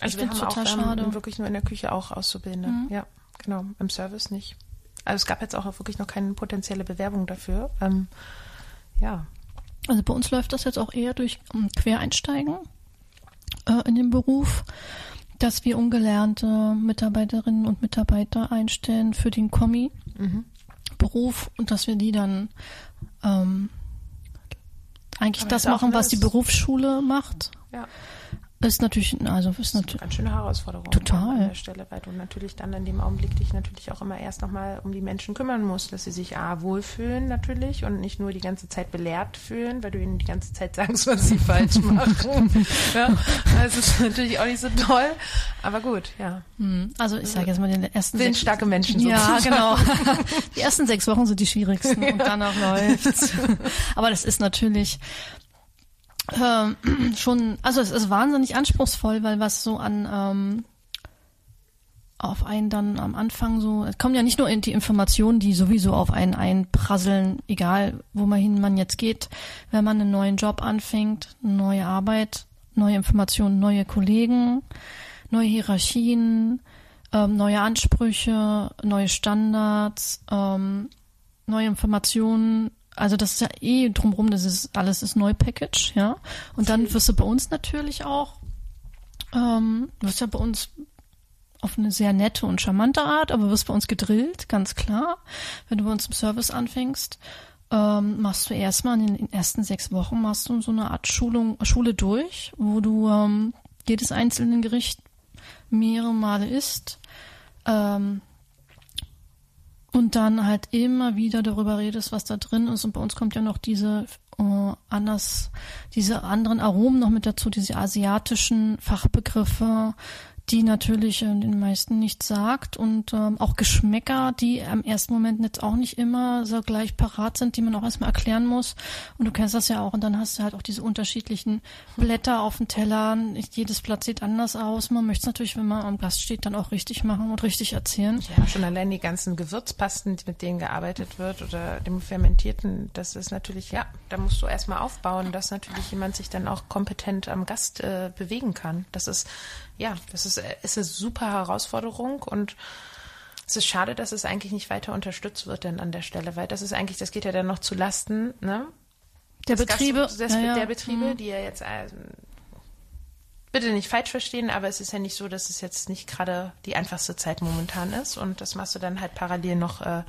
Also ich wir haben auch schade. wirklich nur in der Küche auch Auszubildende. Mhm. Ja, genau, im Service nicht. Also es gab jetzt auch wirklich noch keine potenzielle Bewerbung dafür. Ähm, ja. Also bei uns läuft das jetzt auch eher durch ähm, Quereinsteigen äh, in den Beruf, dass wir ungelernte Mitarbeiterinnen und Mitarbeiter einstellen für den Kommi-Beruf mhm. und dass wir die dann ähm, eigentlich Aber das machen, was die Berufsschule macht. Ja. Ist natürlich, also ist natürlich eine ganz schöne Herausforderung total. an der Stelle, weil du natürlich dann in dem Augenblick dich natürlich auch immer erst nochmal um die Menschen kümmern musst, dass sie sich A wohlfühlen natürlich und nicht nur die ganze Zeit belehrt fühlen, weil du ihnen die ganze Zeit sagst, was sie falsch machen. ja, das ist natürlich auch nicht so toll, aber gut, ja. Hm, also ich sage jetzt mal den ersten sind starke Menschen sozusagen. Ja, genau. Die ersten sechs Wochen sind die schwierigsten und danach läuft's. Aber das ist natürlich ähm, schon, also es ist wahnsinnig anspruchsvoll, weil was so an ähm, auf einen dann am Anfang so, es kommen ja nicht nur die Informationen, die sowieso auf einen einprasseln, egal wo man jetzt geht, wenn man einen neuen Job anfängt, neue Arbeit, neue Informationen, neue Kollegen, neue Hierarchien, ähm, neue Ansprüche, neue Standards, ähm, neue Informationen, also das ist ja eh drumrum, das ist alles ist Neu-Package, ja. Und dann wirst du bei uns natürlich auch, ähm, wirst ja bei uns auf eine sehr nette und charmante Art, aber wirst bei uns gedrillt, ganz klar. Wenn du bei uns im Service anfängst, ähm, machst du erstmal in den ersten sechs Wochen machst du so eine Art Schulung, Schule durch, wo du ähm, jedes einzelne Gericht mehrere Male isst. Ähm, und dann halt immer wieder darüber redest, was da drin ist. Und bei uns kommt ja noch diese äh, anders, diese anderen Aromen noch mit dazu, diese asiatischen Fachbegriffe, die natürlich äh, den meisten nichts sagt und ähm, auch Geschmäcker, die am ersten Moment jetzt auch nicht immer so gleich parat sind, die man auch erstmal erklären muss. Und du kennst das ja auch und dann hast du halt auch diese unterschiedlichen Blätter auf dem Teller. Jedes Blatt sieht anders aus. Man möchte es natürlich, wenn man am Gast steht, dann auch richtig machen und richtig erzählen. Ja, schon allein die ganzen Gewürzpasten, mit denen gearbeitet wird oder dem Fermentierten, das ist natürlich, ja, da musst du erstmal aufbauen, dass natürlich jemand sich dann auch kompetent am Gast äh, bewegen kann. Das ist ja, das ist, ist eine super Herausforderung und es ist schade, dass es eigentlich nicht weiter unterstützt wird denn an der Stelle, weil das ist eigentlich, das geht ja dann noch zu Lasten, ne? Der das Betriebe. Gast, das, ja, der Betriebe, mhm. die ja jetzt äh, bitte nicht falsch verstehen, aber es ist ja nicht so, dass es jetzt nicht gerade die einfachste Zeit momentan ist und das machst du dann halt parallel noch äh,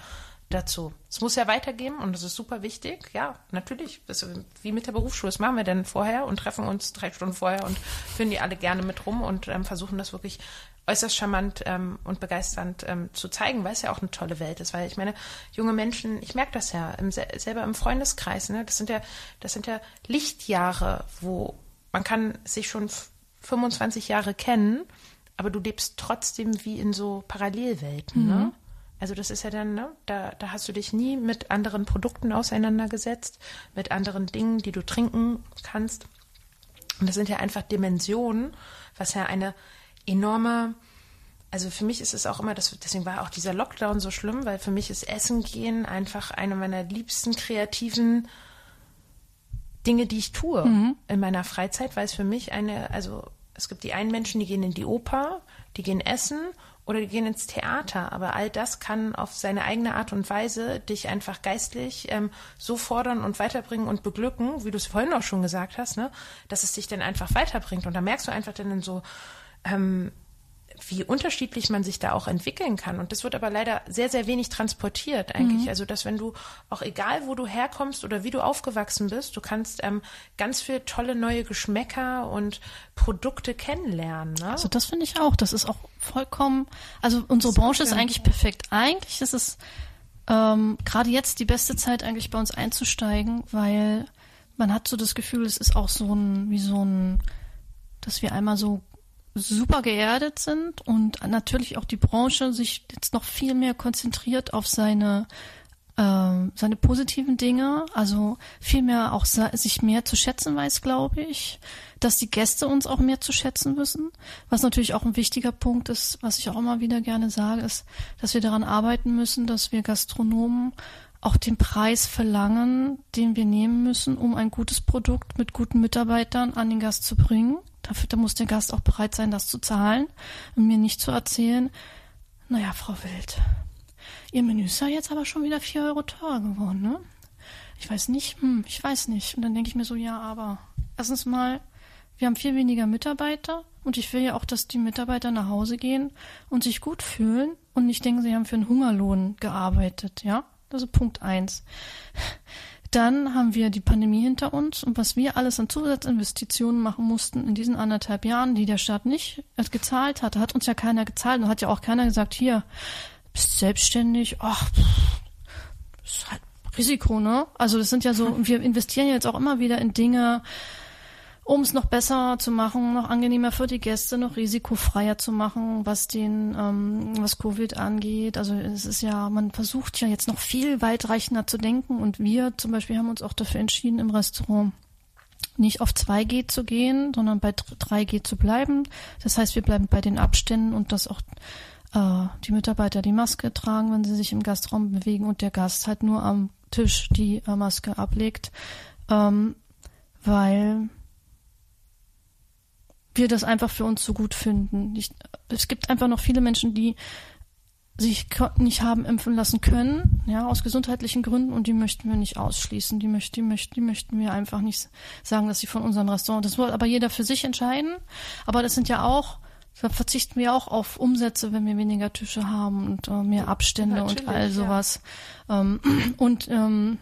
dazu. Es muss ja weitergehen und das ist super wichtig. Ja, natürlich. Das wie mit der Berufsschule. Das machen wir dann vorher und treffen uns drei Stunden vorher und führen die alle gerne mit rum und ähm, versuchen das wirklich äußerst charmant ähm, und begeisternd ähm, zu zeigen, weil es ja auch eine tolle Welt ist. Weil ich meine, junge Menschen, ich merke das ja im, selber im Freundeskreis, ne? das sind ja, das sind ja Lichtjahre, wo man kann sich schon 25 Jahre kennen, aber du lebst trotzdem wie in so Parallelwelten. Ne? Mhm. Ne? Also das ist ja dann, ne, da, da hast du dich nie mit anderen Produkten auseinandergesetzt, mit anderen Dingen, die du trinken kannst. Und das sind ja einfach Dimensionen, was ja eine enorme, also für mich ist es auch immer, das, deswegen war auch dieser Lockdown so schlimm, weil für mich ist Essen gehen einfach eine meiner liebsten kreativen Dinge, die ich tue mhm. in meiner Freizeit, weil es für mich eine, also es gibt die einen Menschen, die gehen in die Oper, die gehen essen oder die gehen ins Theater. Aber all das kann auf seine eigene Art und Weise dich einfach geistlich ähm, so fordern und weiterbringen und beglücken, wie du es vorhin auch schon gesagt hast, ne, dass es dich dann einfach weiterbringt. Und da merkst du einfach dann in so ähm, wie unterschiedlich man sich da auch entwickeln kann. Und das wird aber leider sehr, sehr wenig transportiert eigentlich. Mhm. Also, dass wenn du, auch egal wo du herkommst oder wie du aufgewachsen bist, du kannst ähm, ganz viel tolle neue Geschmäcker und Produkte kennenlernen. Ne? Also das finde ich auch. Das ist auch vollkommen, also unsere Branche ist eigentlich perfekt. Eigentlich ist es ähm, gerade jetzt die beste Zeit eigentlich bei uns einzusteigen, weil man hat so das Gefühl, es ist auch so ein, wie so ein, dass wir einmal so super geerdet sind und natürlich auch die Branche sich jetzt noch viel mehr konzentriert auf seine äh, seine positiven Dinge, also viel mehr auch sich mehr zu schätzen weiß, glaube ich, dass die Gäste uns auch mehr zu schätzen wissen. Was natürlich auch ein wichtiger Punkt ist, was ich auch immer wieder gerne sage, ist, dass wir daran arbeiten müssen, dass wir Gastronomen auch den Preis verlangen, den wir nehmen müssen, um ein gutes Produkt mit guten Mitarbeitern an den Gast zu bringen. Da muss der Gast auch bereit sein, das zu zahlen und mir nicht zu erzählen, naja, Frau Wild, Ihr Menü ist ja jetzt aber schon wieder vier Euro teurer geworden, ne? Ich weiß nicht, hm, ich weiß nicht. Und dann denke ich mir so, ja, aber erstens mal, wir haben viel weniger Mitarbeiter und ich will ja auch, dass die Mitarbeiter nach Hause gehen und sich gut fühlen und nicht denken, sie haben für einen Hungerlohn gearbeitet, ja? Das ist Punkt eins. Dann haben wir die Pandemie hinter uns und was wir alles an Zusatzinvestitionen machen mussten in diesen anderthalb Jahren, die der Staat nicht gezahlt hatte, hat uns ja keiner gezahlt und hat ja auch keiner gesagt, hier, bist selbstständig, ach, ist halt Risiko, ne? Also das sind ja so, wir investieren jetzt auch immer wieder in Dinge, um es noch besser zu machen, noch angenehmer für die Gäste, noch risikofreier zu machen, was den, ähm, was Covid angeht. Also es ist ja, man versucht ja jetzt noch viel weitreichender zu denken und wir zum Beispiel haben uns auch dafür entschieden, im Restaurant nicht auf 2G zu gehen, sondern bei 3G zu bleiben. Das heißt, wir bleiben bei den Abständen und dass auch äh, die Mitarbeiter die Maske tragen, wenn sie sich im Gastraum bewegen und der Gast halt nur am Tisch die äh, Maske ablegt, ähm, weil wir das einfach für uns so gut finden. Ich, es gibt einfach noch viele Menschen, die sich nicht haben impfen lassen können, ja, aus gesundheitlichen Gründen und die möchten wir nicht ausschließen. Die, möcht, die, möcht, die möchten wir einfach nicht sagen, dass sie von unserem Restaurant, das soll aber jeder für sich entscheiden. Aber das sind ja auch, da verzichten wir auch auf Umsätze, wenn wir weniger Tische haben und äh, mehr Abstände Natürlich, und all sowas. Ja. Ähm, und ähm,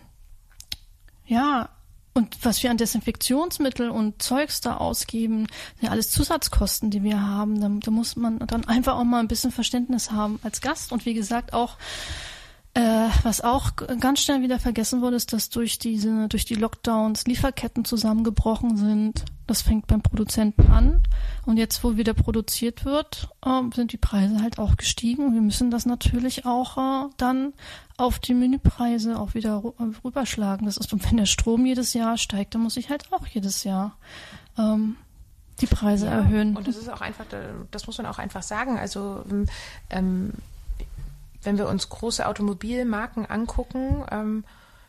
ja, und was wir an Desinfektionsmittel und Zeugs da ausgeben, ja alles Zusatzkosten, die wir haben. Da, da muss man dann einfach auch mal ein bisschen Verständnis haben als Gast. Und wie gesagt, auch äh, was auch ganz schnell wieder vergessen wurde, ist, dass durch diese, durch die Lockdowns Lieferketten zusammengebrochen sind. Das fängt beim Produzenten an. Und jetzt, wo wieder produziert wird, äh, sind die Preise halt auch gestiegen. Wir müssen das natürlich auch äh, dann auf die Menüpreise auch wieder rüberschlagen. Das ist, und wenn der Strom jedes Jahr steigt, dann muss ich halt auch jedes Jahr ähm, die Preise ja, erhöhen. Und das ist auch einfach, das muss man auch einfach sagen. Also ähm, wenn wir uns große Automobilmarken angucken, ähm,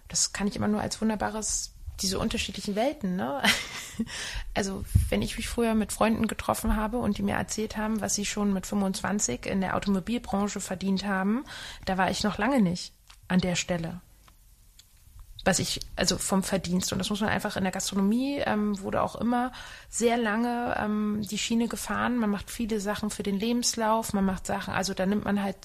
das kann ich immer nur als wunderbares, diese unterschiedlichen Welten, ne? Also, wenn ich mich früher mit Freunden getroffen habe und die mir erzählt haben, was sie schon mit 25 in der Automobilbranche verdient haben, da war ich noch lange nicht an der Stelle. Was ich, also vom Verdienst. Und das muss man einfach in der Gastronomie, ähm, wurde auch immer sehr lange ähm, die Schiene gefahren. Man macht viele Sachen für den Lebenslauf, man macht Sachen, also da nimmt man halt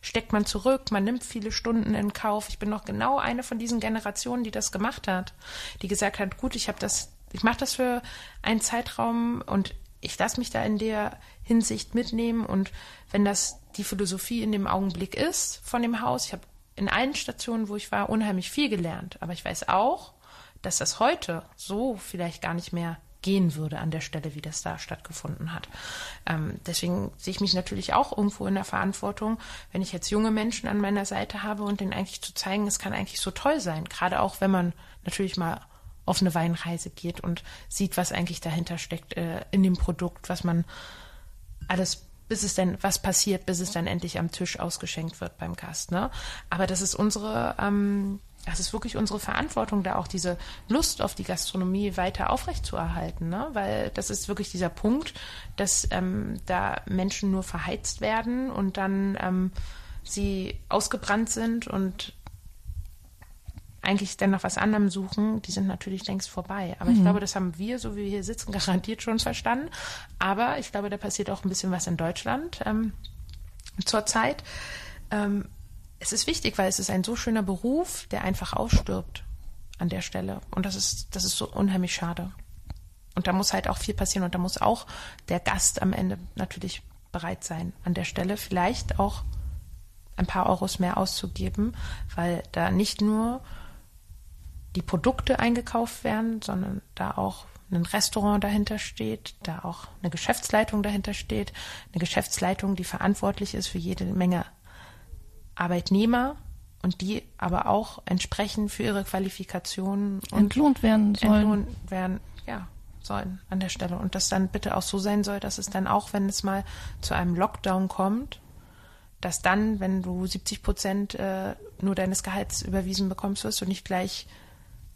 steckt man zurück, man nimmt viele Stunden in Kauf. Ich bin noch genau eine von diesen Generationen, die das gemacht hat, die gesagt hat, gut, ich habe das, ich mache das für einen Zeitraum und ich lasse mich da in der Hinsicht mitnehmen und wenn das die Philosophie in dem Augenblick ist von dem Haus, ich habe in allen Stationen, wo ich war, unheimlich viel gelernt, aber ich weiß auch, dass das heute so vielleicht gar nicht mehr gehen würde an der Stelle, wie das da stattgefunden hat. Ähm, deswegen sehe ich mich natürlich auch irgendwo in der Verantwortung, wenn ich jetzt junge Menschen an meiner Seite habe und denen eigentlich zu zeigen, es kann eigentlich so toll sein, gerade auch wenn man natürlich mal auf eine Weinreise geht und sieht, was eigentlich dahinter steckt äh, in dem Produkt, was man alles bis es denn, was passiert, bis es dann endlich am Tisch ausgeschenkt wird beim Gast. Ne? Aber das ist unsere ähm, das ist wirklich unsere Verantwortung, da auch diese Lust auf die Gastronomie weiter aufrechtzuerhalten, ne? weil das ist wirklich dieser Punkt, dass ähm, da Menschen nur verheizt werden und dann ähm, sie ausgebrannt sind und eigentlich dann nach was anderem suchen, die sind natürlich längst vorbei. Aber mhm. ich glaube, das haben wir, so wie wir hier sitzen, garantiert schon verstanden. Aber ich glaube, da passiert auch ein bisschen was in Deutschland ähm, zurzeit. Ähm, es ist wichtig, weil es ist ein so schöner Beruf, der einfach ausstirbt an der Stelle. Und das ist, das ist so unheimlich schade. Und da muss halt auch viel passieren und da muss auch der Gast am Ende natürlich bereit sein, an der Stelle vielleicht auch ein paar Euros mehr auszugeben, weil da nicht nur die Produkte eingekauft werden, sondern da auch ein Restaurant dahinter steht, da auch eine Geschäftsleitung dahinter steht, eine Geschäftsleitung, die verantwortlich ist für jede Menge Arbeitnehmer und die aber auch entsprechend für ihre Qualifikationen entlohnt werden sollen. Entlohnt werden, ja, sollen an der Stelle. Und das dann bitte auch so sein soll, dass es dann auch, wenn es mal zu einem Lockdown kommt, dass dann, wenn du 70 Prozent äh, nur deines Gehalts überwiesen bekommst wirst und nicht gleich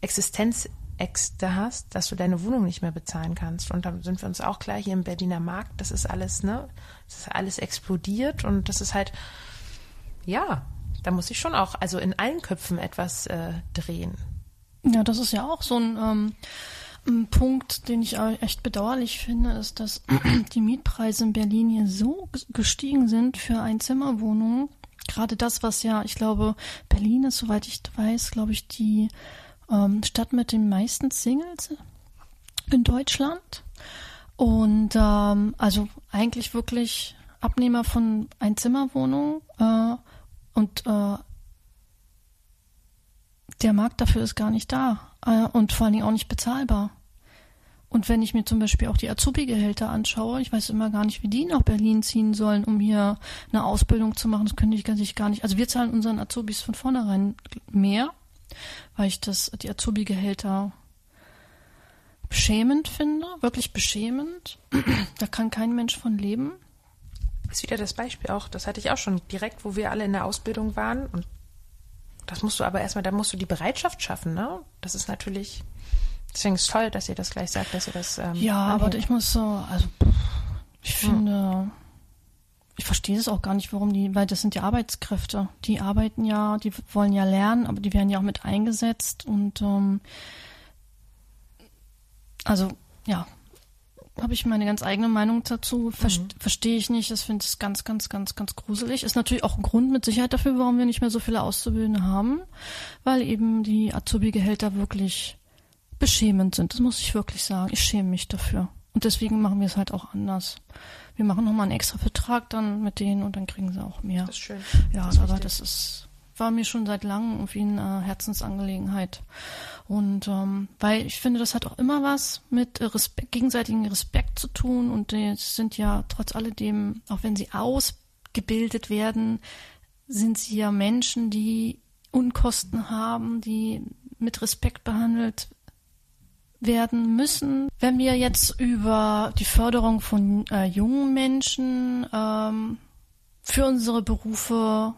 Existenz Äxte hast, dass du deine Wohnung nicht mehr bezahlen kannst. Und da sind wir uns auch klar, hier im Berliner Markt, das ist alles, ne, das ist alles explodiert und das ist halt, ja, da muss ich schon auch, also in allen Köpfen etwas äh, drehen. Ja, das ist ja auch so ein, ähm, ein Punkt, den ich echt bedauerlich finde, ist, dass die Mietpreise in Berlin hier so gestiegen sind für Einzimmerwohnungen. Gerade das, was ja, ich glaube, Berlin ist, soweit ich weiß, glaube ich, die ähm, Stadt mit den meisten Singles in Deutschland. Und ähm, also eigentlich wirklich Abnehmer von Einzimmerwohnungen äh, und äh, der Markt dafür ist gar nicht da äh, und vor allen Dingen auch nicht bezahlbar. Und wenn ich mir zum Beispiel auch die Azubi-Gehälter anschaue, ich weiß immer gar nicht, wie die nach Berlin ziehen sollen, um hier eine Ausbildung zu machen. Das könnte ich gar nicht. Also wir zahlen unseren Azubis von vornherein mehr weil ich das, die Azubi-Gehälter beschämend finde, wirklich beschämend. da kann kein Mensch von leben. Das ist wieder das Beispiel auch, das hatte ich auch schon direkt, wo wir alle in der Ausbildung waren. Und das musst du aber erstmal, da musst du die Bereitschaft schaffen, ne? Das ist natürlich, deswegen ist es toll, dass ihr das gleich sagt, dass ihr das. Ähm, ja, anhebt. aber ich muss so, also ich hm. finde, ich verstehe es auch gar nicht, warum die, weil das sind ja Arbeitskräfte. Die arbeiten ja, die wollen ja lernen, aber die werden ja auch mit eingesetzt und ähm, also ja, habe ich meine ganz eigene Meinung dazu. Verste mhm. Verstehe ich nicht. Das finde ich ganz, ganz, ganz, ganz gruselig. Ist natürlich auch ein Grund mit Sicherheit dafür, warum wir nicht mehr so viele Auszubildende haben, weil eben die Azubi-Gehälter wirklich beschämend sind. Das muss ich wirklich sagen. Ich schäme mich dafür. Und deswegen machen wir es halt auch anders wir machen nochmal einen extra Vertrag dann mit denen und dann kriegen sie auch mehr. Das ist schön. Ja, das aber wichtig. das ist, war mir schon seit langem irgendwie eine Herzensangelegenheit. Und ähm, weil ich finde, das hat auch immer was mit Respekt, gegenseitigen Respekt zu tun und es sind ja trotz alledem, auch wenn sie ausgebildet werden, sind sie ja Menschen, die Unkosten haben, die mit Respekt behandelt werden müssen. Wenn wir jetzt über die Förderung von äh, jungen Menschen ähm, für unsere Berufe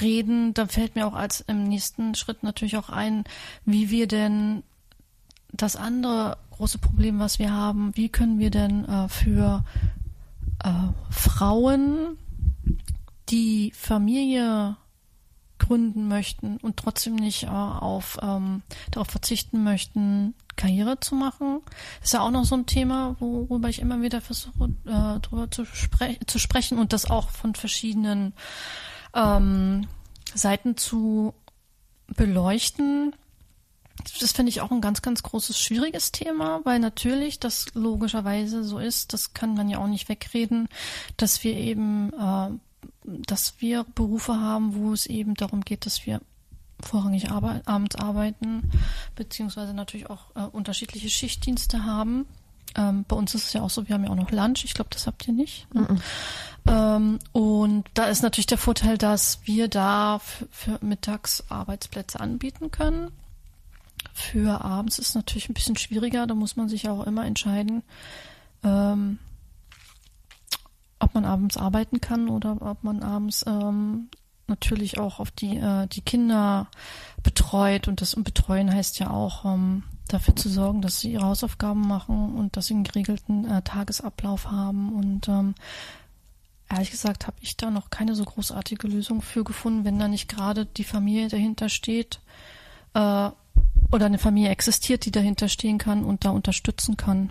reden, dann fällt mir auch als im nächsten Schritt natürlich auch ein, wie wir denn das andere große Problem, was wir haben, wie können wir denn äh, für äh, Frauen, die Familie gründen möchten und trotzdem nicht äh, auf ähm, darauf verzichten möchten, Karriere zu machen. Ist ja auch noch so ein Thema, worüber ich immer wieder versuche, äh, darüber zu, spre zu sprechen und das auch von verschiedenen ähm, Seiten zu beleuchten. Das finde ich auch ein ganz, ganz großes, schwieriges Thema, weil natürlich das logischerweise so ist, das kann man ja auch nicht wegreden, dass wir eben, äh, dass wir Berufe haben, wo es eben darum geht, dass wir vorrangig Arbeit, abends arbeiten, beziehungsweise natürlich auch äh, unterschiedliche Schichtdienste haben. Ähm, bei uns ist es ja auch so, wir haben ja auch noch Lunch. Ich glaube, das habt ihr nicht. Mm ähm, und da ist natürlich der Vorteil, dass wir da für mittags Arbeitsplätze anbieten können. Für abends ist es natürlich ein bisschen schwieriger. Da muss man sich auch immer entscheiden, ähm, ob man abends arbeiten kann oder ob man abends ähm, natürlich auch auf die, äh, die Kinder betreut und das betreuen heißt ja auch ähm, dafür zu sorgen, dass sie ihre Hausaufgaben machen und dass sie einen geregelten äh, Tagesablauf haben und ähm, ehrlich gesagt habe ich da noch keine so großartige Lösung für gefunden, wenn da nicht gerade die Familie dahinter steht äh, oder eine Familie existiert, die dahinter stehen kann und da unterstützen kann.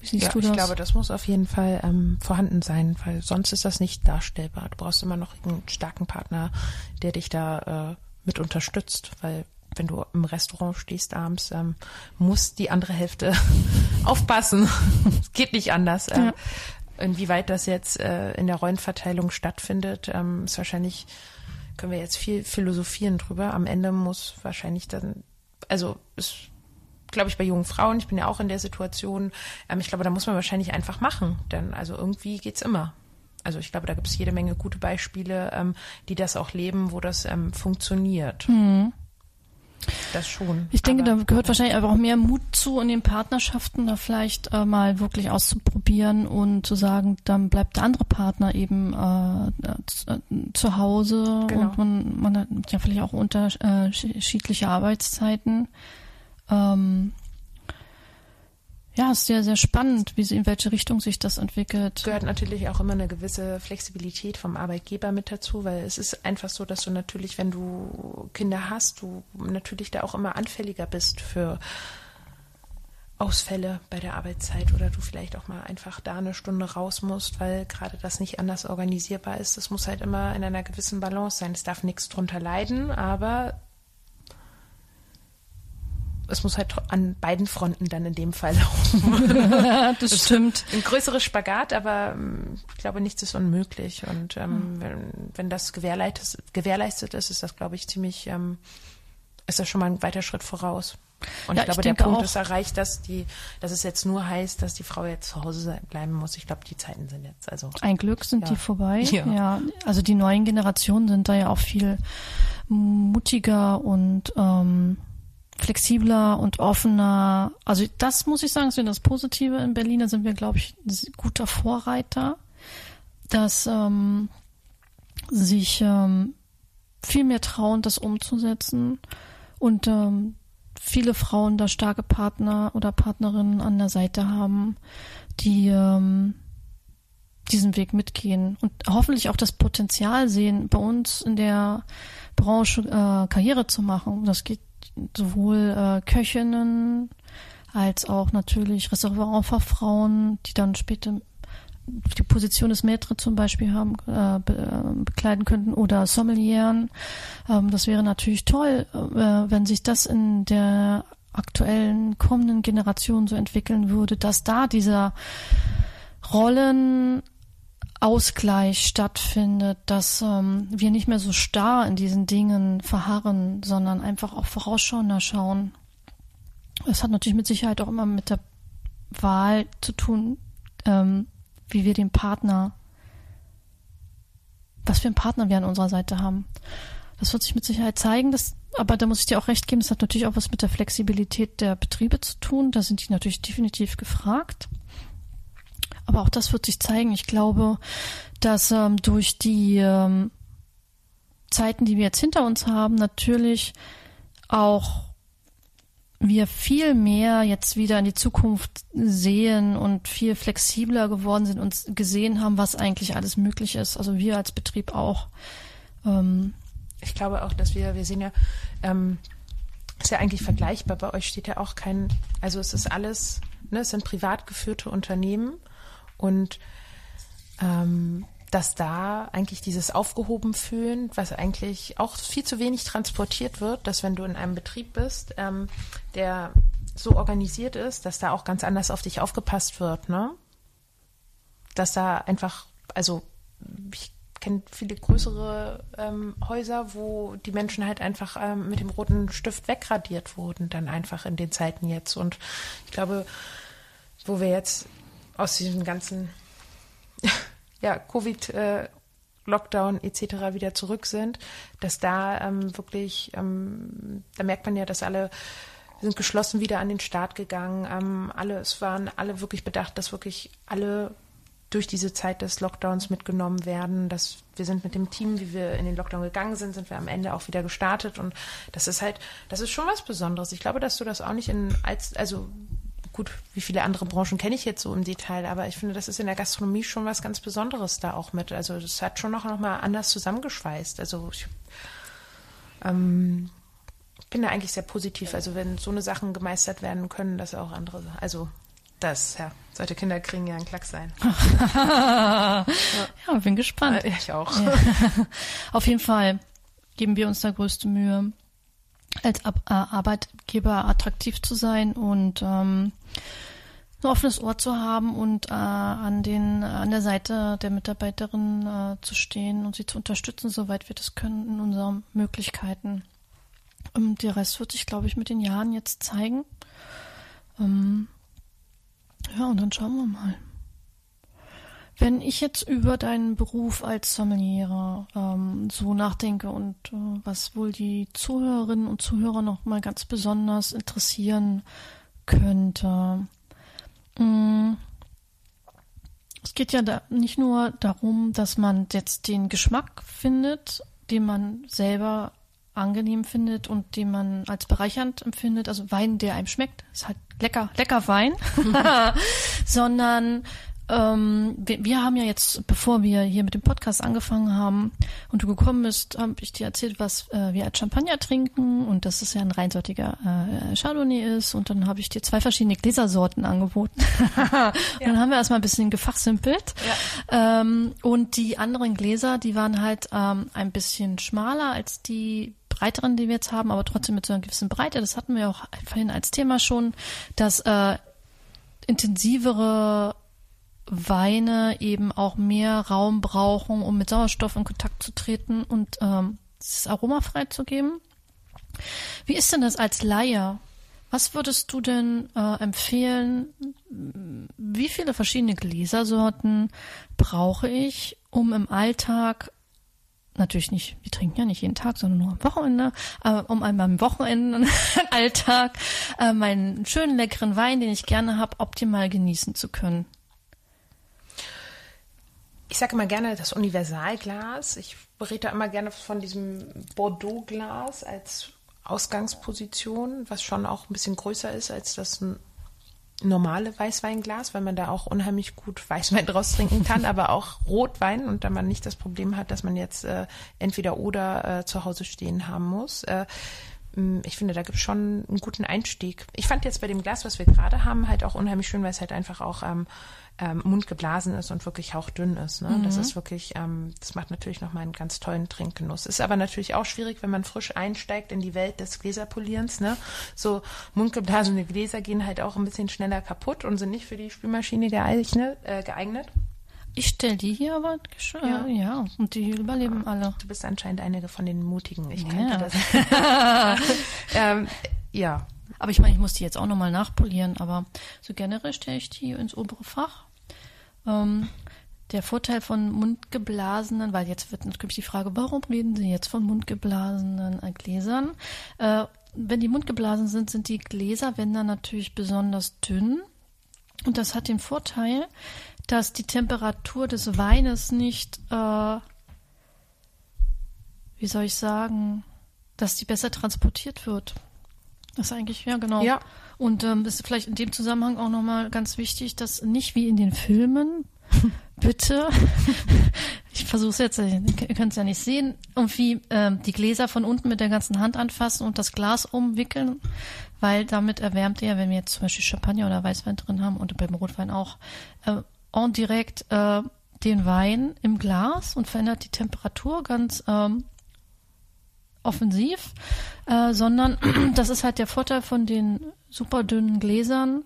Wie siehst ja, du das? Ich glaube, das muss auf jeden Fall ähm, vorhanden sein, weil sonst ist das nicht darstellbar. Du brauchst immer noch einen starken Partner, der dich da äh, mit unterstützt, weil wenn du im Restaurant stehst abends, ähm, muss die andere Hälfte aufpassen. Es geht nicht anders. Ähm, ja. Inwieweit das jetzt äh, in der Rollenverteilung stattfindet, ähm, ist wahrscheinlich, können wir jetzt viel philosophieren drüber. Am Ende muss wahrscheinlich dann, also es glaube ich, bei jungen Frauen, ich bin ja auch in der Situation, ähm, ich glaube, da muss man wahrscheinlich einfach machen, denn also irgendwie geht's immer. Also ich glaube, da gibt es jede Menge gute Beispiele, ähm, die das auch leben, wo das ähm, funktioniert. Mhm. Das schon. Ich denke, da gehört wahrscheinlich einfach auch mehr Mut zu in den Partnerschaften, da vielleicht äh, mal wirklich auszuprobieren und zu sagen, dann bleibt der andere Partner eben äh, äh zu Hause genau. und man, man hat ja vielleicht auch unterschiedliche Arbeitszeiten. Ähm, ja, ist sehr, sehr spannend, wie sie, in welche Richtung sich das entwickelt. Gehört natürlich auch immer eine gewisse Flexibilität vom Arbeitgeber mit dazu, weil es ist einfach so, dass du natürlich, wenn du Kinder hast, du natürlich da auch immer anfälliger bist für Ausfälle bei der Arbeitszeit oder du vielleicht auch mal einfach da eine Stunde raus musst, weil gerade das nicht anders organisierbar ist. Das muss halt immer in einer gewissen Balance sein. Es darf nichts drunter leiden, aber es muss halt an beiden Fronten dann in dem Fall laufen. das stimmt. Ein größeres Spagat, aber ähm, ich glaube, nichts ist unmöglich. Und ähm, mhm. wenn, wenn das gewährleistet, gewährleistet ist, ist das, glaube ich, ziemlich, ähm, ist das schon mal ein weiter Schritt voraus. Und ja, ich glaube, ich der Punkt auch. ist erreicht, dass die, dass es jetzt nur heißt, dass die Frau jetzt zu Hause bleiben muss. Ich glaube, die Zeiten sind jetzt also. Ein Glück sind ja. die vorbei. Ja. ja. Also die neuen Generationen sind da ja auch viel mutiger und ähm, flexibler und offener. Also das muss ich sagen, ist das Positive in Berlin. Da sind wir, glaube ich, ein guter Vorreiter, dass ähm, sich ähm, viel mehr trauen, das umzusetzen und ähm, viele Frauen da starke Partner oder Partnerinnen an der Seite haben, die ähm, diesen Weg mitgehen und hoffentlich auch das Potenzial sehen, bei uns in der Branche äh, Karriere zu machen. Das geht sowohl äh, Köchinnen als auch natürlich Restaurantfachfrauen, die dann später die Position des Maître zum Beispiel haben, äh, be, äh, bekleiden könnten oder Sommelieren. Ähm, das wäre natürlich toll, äh, wenn sich das in der aktuellen kommenden Generation so entwickeln würde, dass da dieser Rollenausgleich stattfindet, dass ähm, wir nicht mehr so starr in diesen Dingen verharren, sondern einfach auch vorausschauender schauen. Es hat natürlich mit Sicherheit auch immer mit der Wahl zu tun, ähm, wie wir den Partner, was für einen Partner wir an unserer Seite haben. Das wird sich mit Sicherheit zeigen, das, aber da muss ich dir auch recht geben, das hat natürlich auch was mit der Flexibilität der Betriebe zu tun. Da sind die natürlich definitiv gefragt. Aber auch das wird sich zeigen. Ich glaube, dass ähm, durch die ähm, Zeiten, die wir jetzt hinter uns haben, natürlich auch wir viel mehr jetzt wieder in die Zukunft sehen und viel flexibler geworden sind und gesehen haben, was eigentlich alles möglich ist. Also wir als Betrieb auch. Ähm ich glaube auch, dass wir, wir sehen ja, ähm, ist ja eigentlich vergleichbar. Bei euch steht ja auch kein, also es ist alles, ne, es sind privat geführte Unternehmen und ähm, dass da eigentlich dieses aufgehoben fühlen, was eigentlich auch viel zu wenig transportiert wird, dass wenn du in einem Betrieb bist, ähm, der so organisiert ist, dass da auch ganz anders auf dich aufgepasst wird, ne? Dass da einfach, also ich kenne viele größere ähm, Häuser, wo die Menschen halt einfach ähm, mit dem roten Stift wegradiert wurden, dann einfach in den Zeiten jetzt. Und ich glaube, wo wir jetzt aus diesem ganzen ja, Covid, äh, etc. wieder zurück sind, dass da ähm, wirklich, ähm, da merkt man ja, dass alle sind geschlossen wieder an den Start gegangen. Ähm, alle, es waren alle wirklich bedacht, dass wirklich alle durch diese Zeit des Lockdowns mitgenommen werden. Dass wir sind mit dem Team, wie wir in den Lockdown gegangen sind, sind wir am Ende auch wieder gestartet. Und das ist halt, das ist schon was Besonderes. Ich glaube, dass du das auch nicht in als, also gut, wie viele andere Branchen kenne ich jetzt so im Detail, aber ich finde, das ist in der Gastronomie schon was ganz Besonderes da auch mit. Also das hat schon noch, noch mal anders zusammengeschweißt. Also ich ähm, bin da eigentlich sehr positiv. Also wenn so eine Sachen gemeistert werden können, dass auch andere, also das, ja, sollte Kinder kriegen ja ein Klack sein. ja. bin gespannt. Äh, ich auch. Ja. Auf jeden Fall geben wir uns da größte Mühe als Ab äh, Arbeitgeber attraktiv zu sein und ähm, ein offenes Ohr zu haben und äh, an den an der Seite der Mitarbeiterin äh, zu stehen und sie zu unterstützen, soweit wir das können in unseren Möglichkeiten. Ähm, der Rest wird sich, glaube ich, mit den Jahren jetzt zeigen. Ähm, ja, und dann schauen wir mal. Wenn ich jetzt über deinen Beruf als Sommelier ähm, so nachdenke und äh, was wohl die Zuhörerinnen und Zuhörer noch mal ganz besonders interessieren könnte. Ähm, es geht ja da nicht nur darum, dass man jetzt den Geschmack findet, den man selber angenehm findet und den man als bereichernd empfindet, also Wein, der einem schmeckt, ist halt lecker, lecker Wein, sondern ähm, wir, wir, haben ja jetzt, bevor wir hier mit dem Podcast angefangen haben und du gekommen bist, habe ich dir erzählt, was äh, wir als Champagner trinken und dass es ja ein reinsortiger äh, Chardonnay ist und dann habe ich dir zwei verschiedene Gläsersorten angeboten. ja. Und dann haben wir erstmal ein bisschen gefachsimpelt ja. ähm, und die anderen Gläser, die waren halt ähm, ein bisschen schmaler als die breiteren, die wir jetzt haben, aber trotzdem mit so einer gewissen Breite. Das hatten wir auch vorhin als Thema schon, dass äh, intensivere Weine eben auch mehr Raum brauchen, um mit Sauerstoff in Kontakt zu treten und ähm, das Aroma freizugeben. Wie ist denn das als Laie? Was würdest du denn äh, empfehlen? Wie viele verschiedene Gläsersorten brauche ich, um im Alltag natürlich nicht, wir trinken ja nicht jeden Tag, sondern nur am Wochenende, äh, um an meinem Wochenenden-Alltag äh, meinen schönen leckeren Wein, den ich gerne habe, optimal genießen zu können ich sage immer gerne das Universalglas. Ich rede immer gerne von diesem Bordeaux-Glas als Ausgangsposition, was schon auch ein bisschen größer ist als das normale Weißweinglas, weil man da auch unheimlich gut Weißwein draus trinken kann, aber auch Rotwein und da man nicht das Problem hat, dass man jetzt äh, entweder oder äh, zu Hause stehen haben muss. Äh, ich finde, da gibt es schon einen guten Einstieg. Ich fand jetzt bei dem Glas, was wir gerade haben, halt auch unheimlich schön, weil es halt einfach auch ähm, ähm, mundgeblasen ist und wirklich hauchdünn ist. Ne? Mhm. Das ist wirklich, ähm, das macht natürlich nochmal einen ganz tollen Trinkgenuss. Ist aber natürlich auch schwierig, wenn man frisch einsteigt in die Welt des Gläserpolierens. Ne? So mundgeblasene Gläser gehen halt auch ein bisschen schneller kaputt und sind nicht für die Spülmaschine geeignet. Äh, geeignet. Ich stelle die hier aber ja. ja, und die überleben alle. Du bist anscheinend einige von den Mutigen. Ich ja. kannte das. ähm, ja. Aber ich meine, ich muss die jetzt auch nochmal nachpolieren, aber so generell stelle ich die ins obere Fach. Ähm, der Vorteil von mundgeblasenen, weil jetzt wird natürlich die Frage, warum reden Sie jetzt von mundgeblasenen Gläsern? Äh, wenn die mundgeblasen sind, sind die Gläserwände natürlich besonders dünn. Und das hat den Vorteil, dass die Temperatur des Weines nicht, äh, wie soll ich sagen, dass die besser transportiert wird. Das ist eigentlich, ja genau. Ja. Und ähm, ist vielleicht in dem Zusammenhang auch nochmal ganz wichtig, dass nicht wie in den Filmen, bitte, ich versuche es jetzt, ihr könnt es ja nicht sehen, irgendwie ähm, die Gläser von unten mit der ganzen Hand anfassen und das Glas umwickeln, weil damit erwärmt ihr, wenn wir jetzt zum Beispiel Champagner oder Weißwein drin haben und beim Rotwein auch, äh, en direkt äh, den Wein im Glas und verändert die Temperatur ganz ähm, offensiv, äh, sondern das ist halt der Vorteil von den super dünnen Gläsern,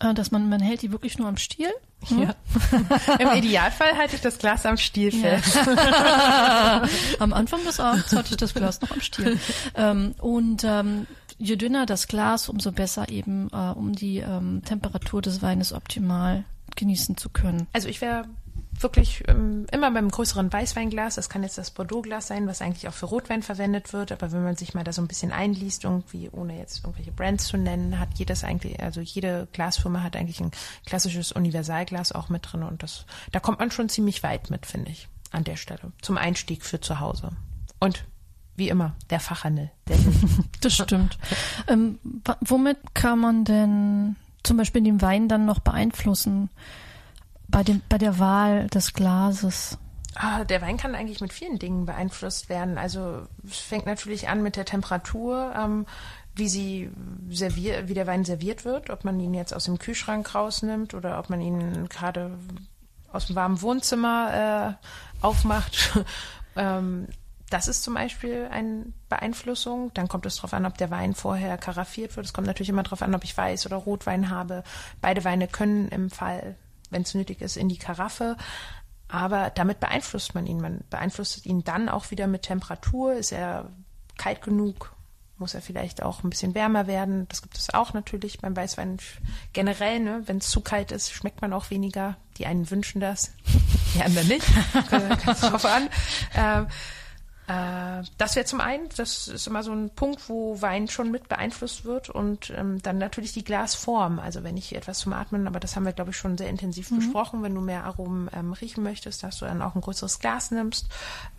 äh, dass man, man hält die wirklich nur am Stiel. Hm? Ja. Im Idealfall halte ich das Glas am Stiel fest. Ja. am Anfang des Abends hatte ich das Glas noch am Stiel. Ähm, und ähm, je dünner das Glas, umso besser eben, äh, um die ähm, Temperatur des Weines optimal genießen zu können. Also ich wäre wirklich ähm, immer beim größeren Weißweinglas, das kann jetzt das Bordeaux-Glas sein, was eigentlich auch für Rotwein verwendet wird, aber wenn man sich mal da so ein bisschen einliest, irgendwie, ohne jetzt irgendwelche Brands zu nennen, hat jedes eigentlich, also jede Glasfirma hat eigentlich ein klassisches Universalglas auch mit drin und das, da kommt man schon ziemlich weit mit, finde ich, an der Stelle. Zum Einstieg für zu Hause. Und wie immer, der Fachhandel. Der das stimmt. ähm, womit kann man denn zum Beispiel den Wein dann noch beeinflussen? Bei, dem, bei der Wahl des Glases? Ah, der Wein kann eigentlich mit vielen Dingen beeinflusst werden. Also es fängt natürlich an mit der Temperatur, ähm, wie sie servier wie der Wein serviert wird, ob man ihn jetzt aus dem Kühlschrank rausnimmt oder ob man ihn gerade aus dem warmen Wohnzimmer äh, aufmacht. ähm, das ist zum Beispiel eine Beeinflussung. Dann kommt es darauf an, ob der Wein vorher karaffiert wird. Es kommt natürlich immer darauf an, ob ich Weiß oder Rotwein habe. Beide Weine können im Fall wenn es nötig ist, in die Karaffe. Aber damit beeinflusst man ihn. Man beeinflusst ihn dann auch wieder mit Temperatur. Ist er kalt genug? Muss er vielleicht auch ein bisschen wärmer werden? Das gibt es auch natürlich beim Weißwein generell. Ne? Wenn es zu kalt ist, schmeckt man auch weniger. Die einen wünschen das, die anderen nicht. Kommt drauf an. Ähm, Äh, das wäre zum einen, das ist immer so ein Punkt, wo Wein schon mit beeinflusst wird und ähm, dann natürlich die Glasform. Also wenn ich etwas zum Atmen, aber das haben wir, glaube ich, schon sehr intensiv mhm. besprochen. Wenn du mehr Aromen ähm, riechen möchtest, dass du dann auch ein größeres Glas nimmst.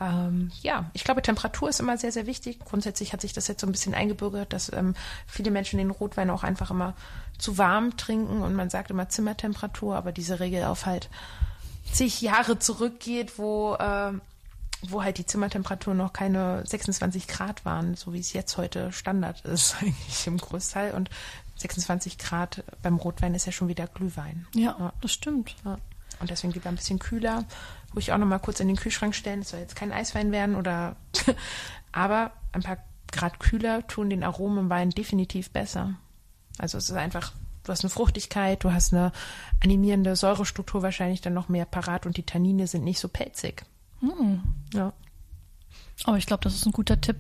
Ähm, ja, ich glaube, Temperatur ist immer sehr, sehr wichtig. Grundsätzlich hat sich das jetzt so ein bisschen eingebürgert, dass ähm, viele Menschen den Rotwein auch einfach immer zu warm trinken und man sagt immer Zimmertemperatur, aber diese Regel auf halt zig Jahre zurückgeht, wo äh, wo halt die Zimmertemperatur noch keine 26 Grad waren, so wie es jetzt heute Standard ist, eigentlich im Großteil. Und 26 Grad beim Rotwein ist ja schon wieder Glühwein. Ja, ja. das stimmt. Ja. Und deswegen lieber ein bisschen kühler. Wo ich auch noch mal kurz in den Kühlschrank stellen. Es soll jetzt kein Eiswein werden oder, aber ein paar Grad kühler tun den Aromen im Wein definitiv besser. Also es ist einfach, du hast eine Fruchtigkeit, du hast eine animierende Säurestruktur wahrscheinlich dann noch mehr parat und die Tannine sind nicht so pelzig. Hm. Ja. Aber ich glaube, das ist ein guter Tipp.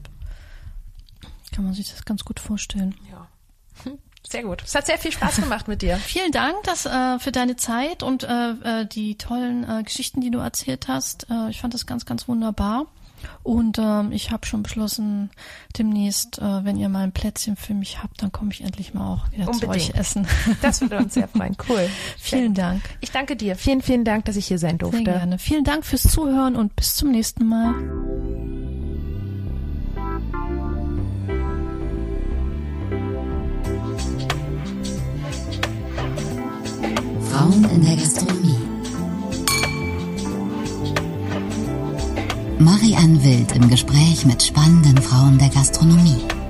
Kann man sich das ganz gut vorstellen. Ja. Sehr gut. Es hat sehr viel Spaß gemacht mit dir. Vielen Dank dass, äh, für deine Zeit und äh, äh, die tollen äh, Geschichten, die du erzählt hast. Äh, ich fand das ganz, ganz wunderbar. Und ähm, ich habe schon beschlossen, demnächst, äh, wenn ihr mal ein Plätzchen für mich habt, dann komme ich endlich mal auch wieder Unbedingt. zu euch essen. Das würde uns sehr freuen. Cool. vielen Dank. Ich danke dir. Vielen, vielen Dank, dass ich hier sein durfte. Sehr gerne. Vielen Dank fürs Zuhören und bis zum nächsten Mal. Frauen in der Gastronomie. Marianne Wild im Gespräch mit spannenden Frauen der Gastronomie.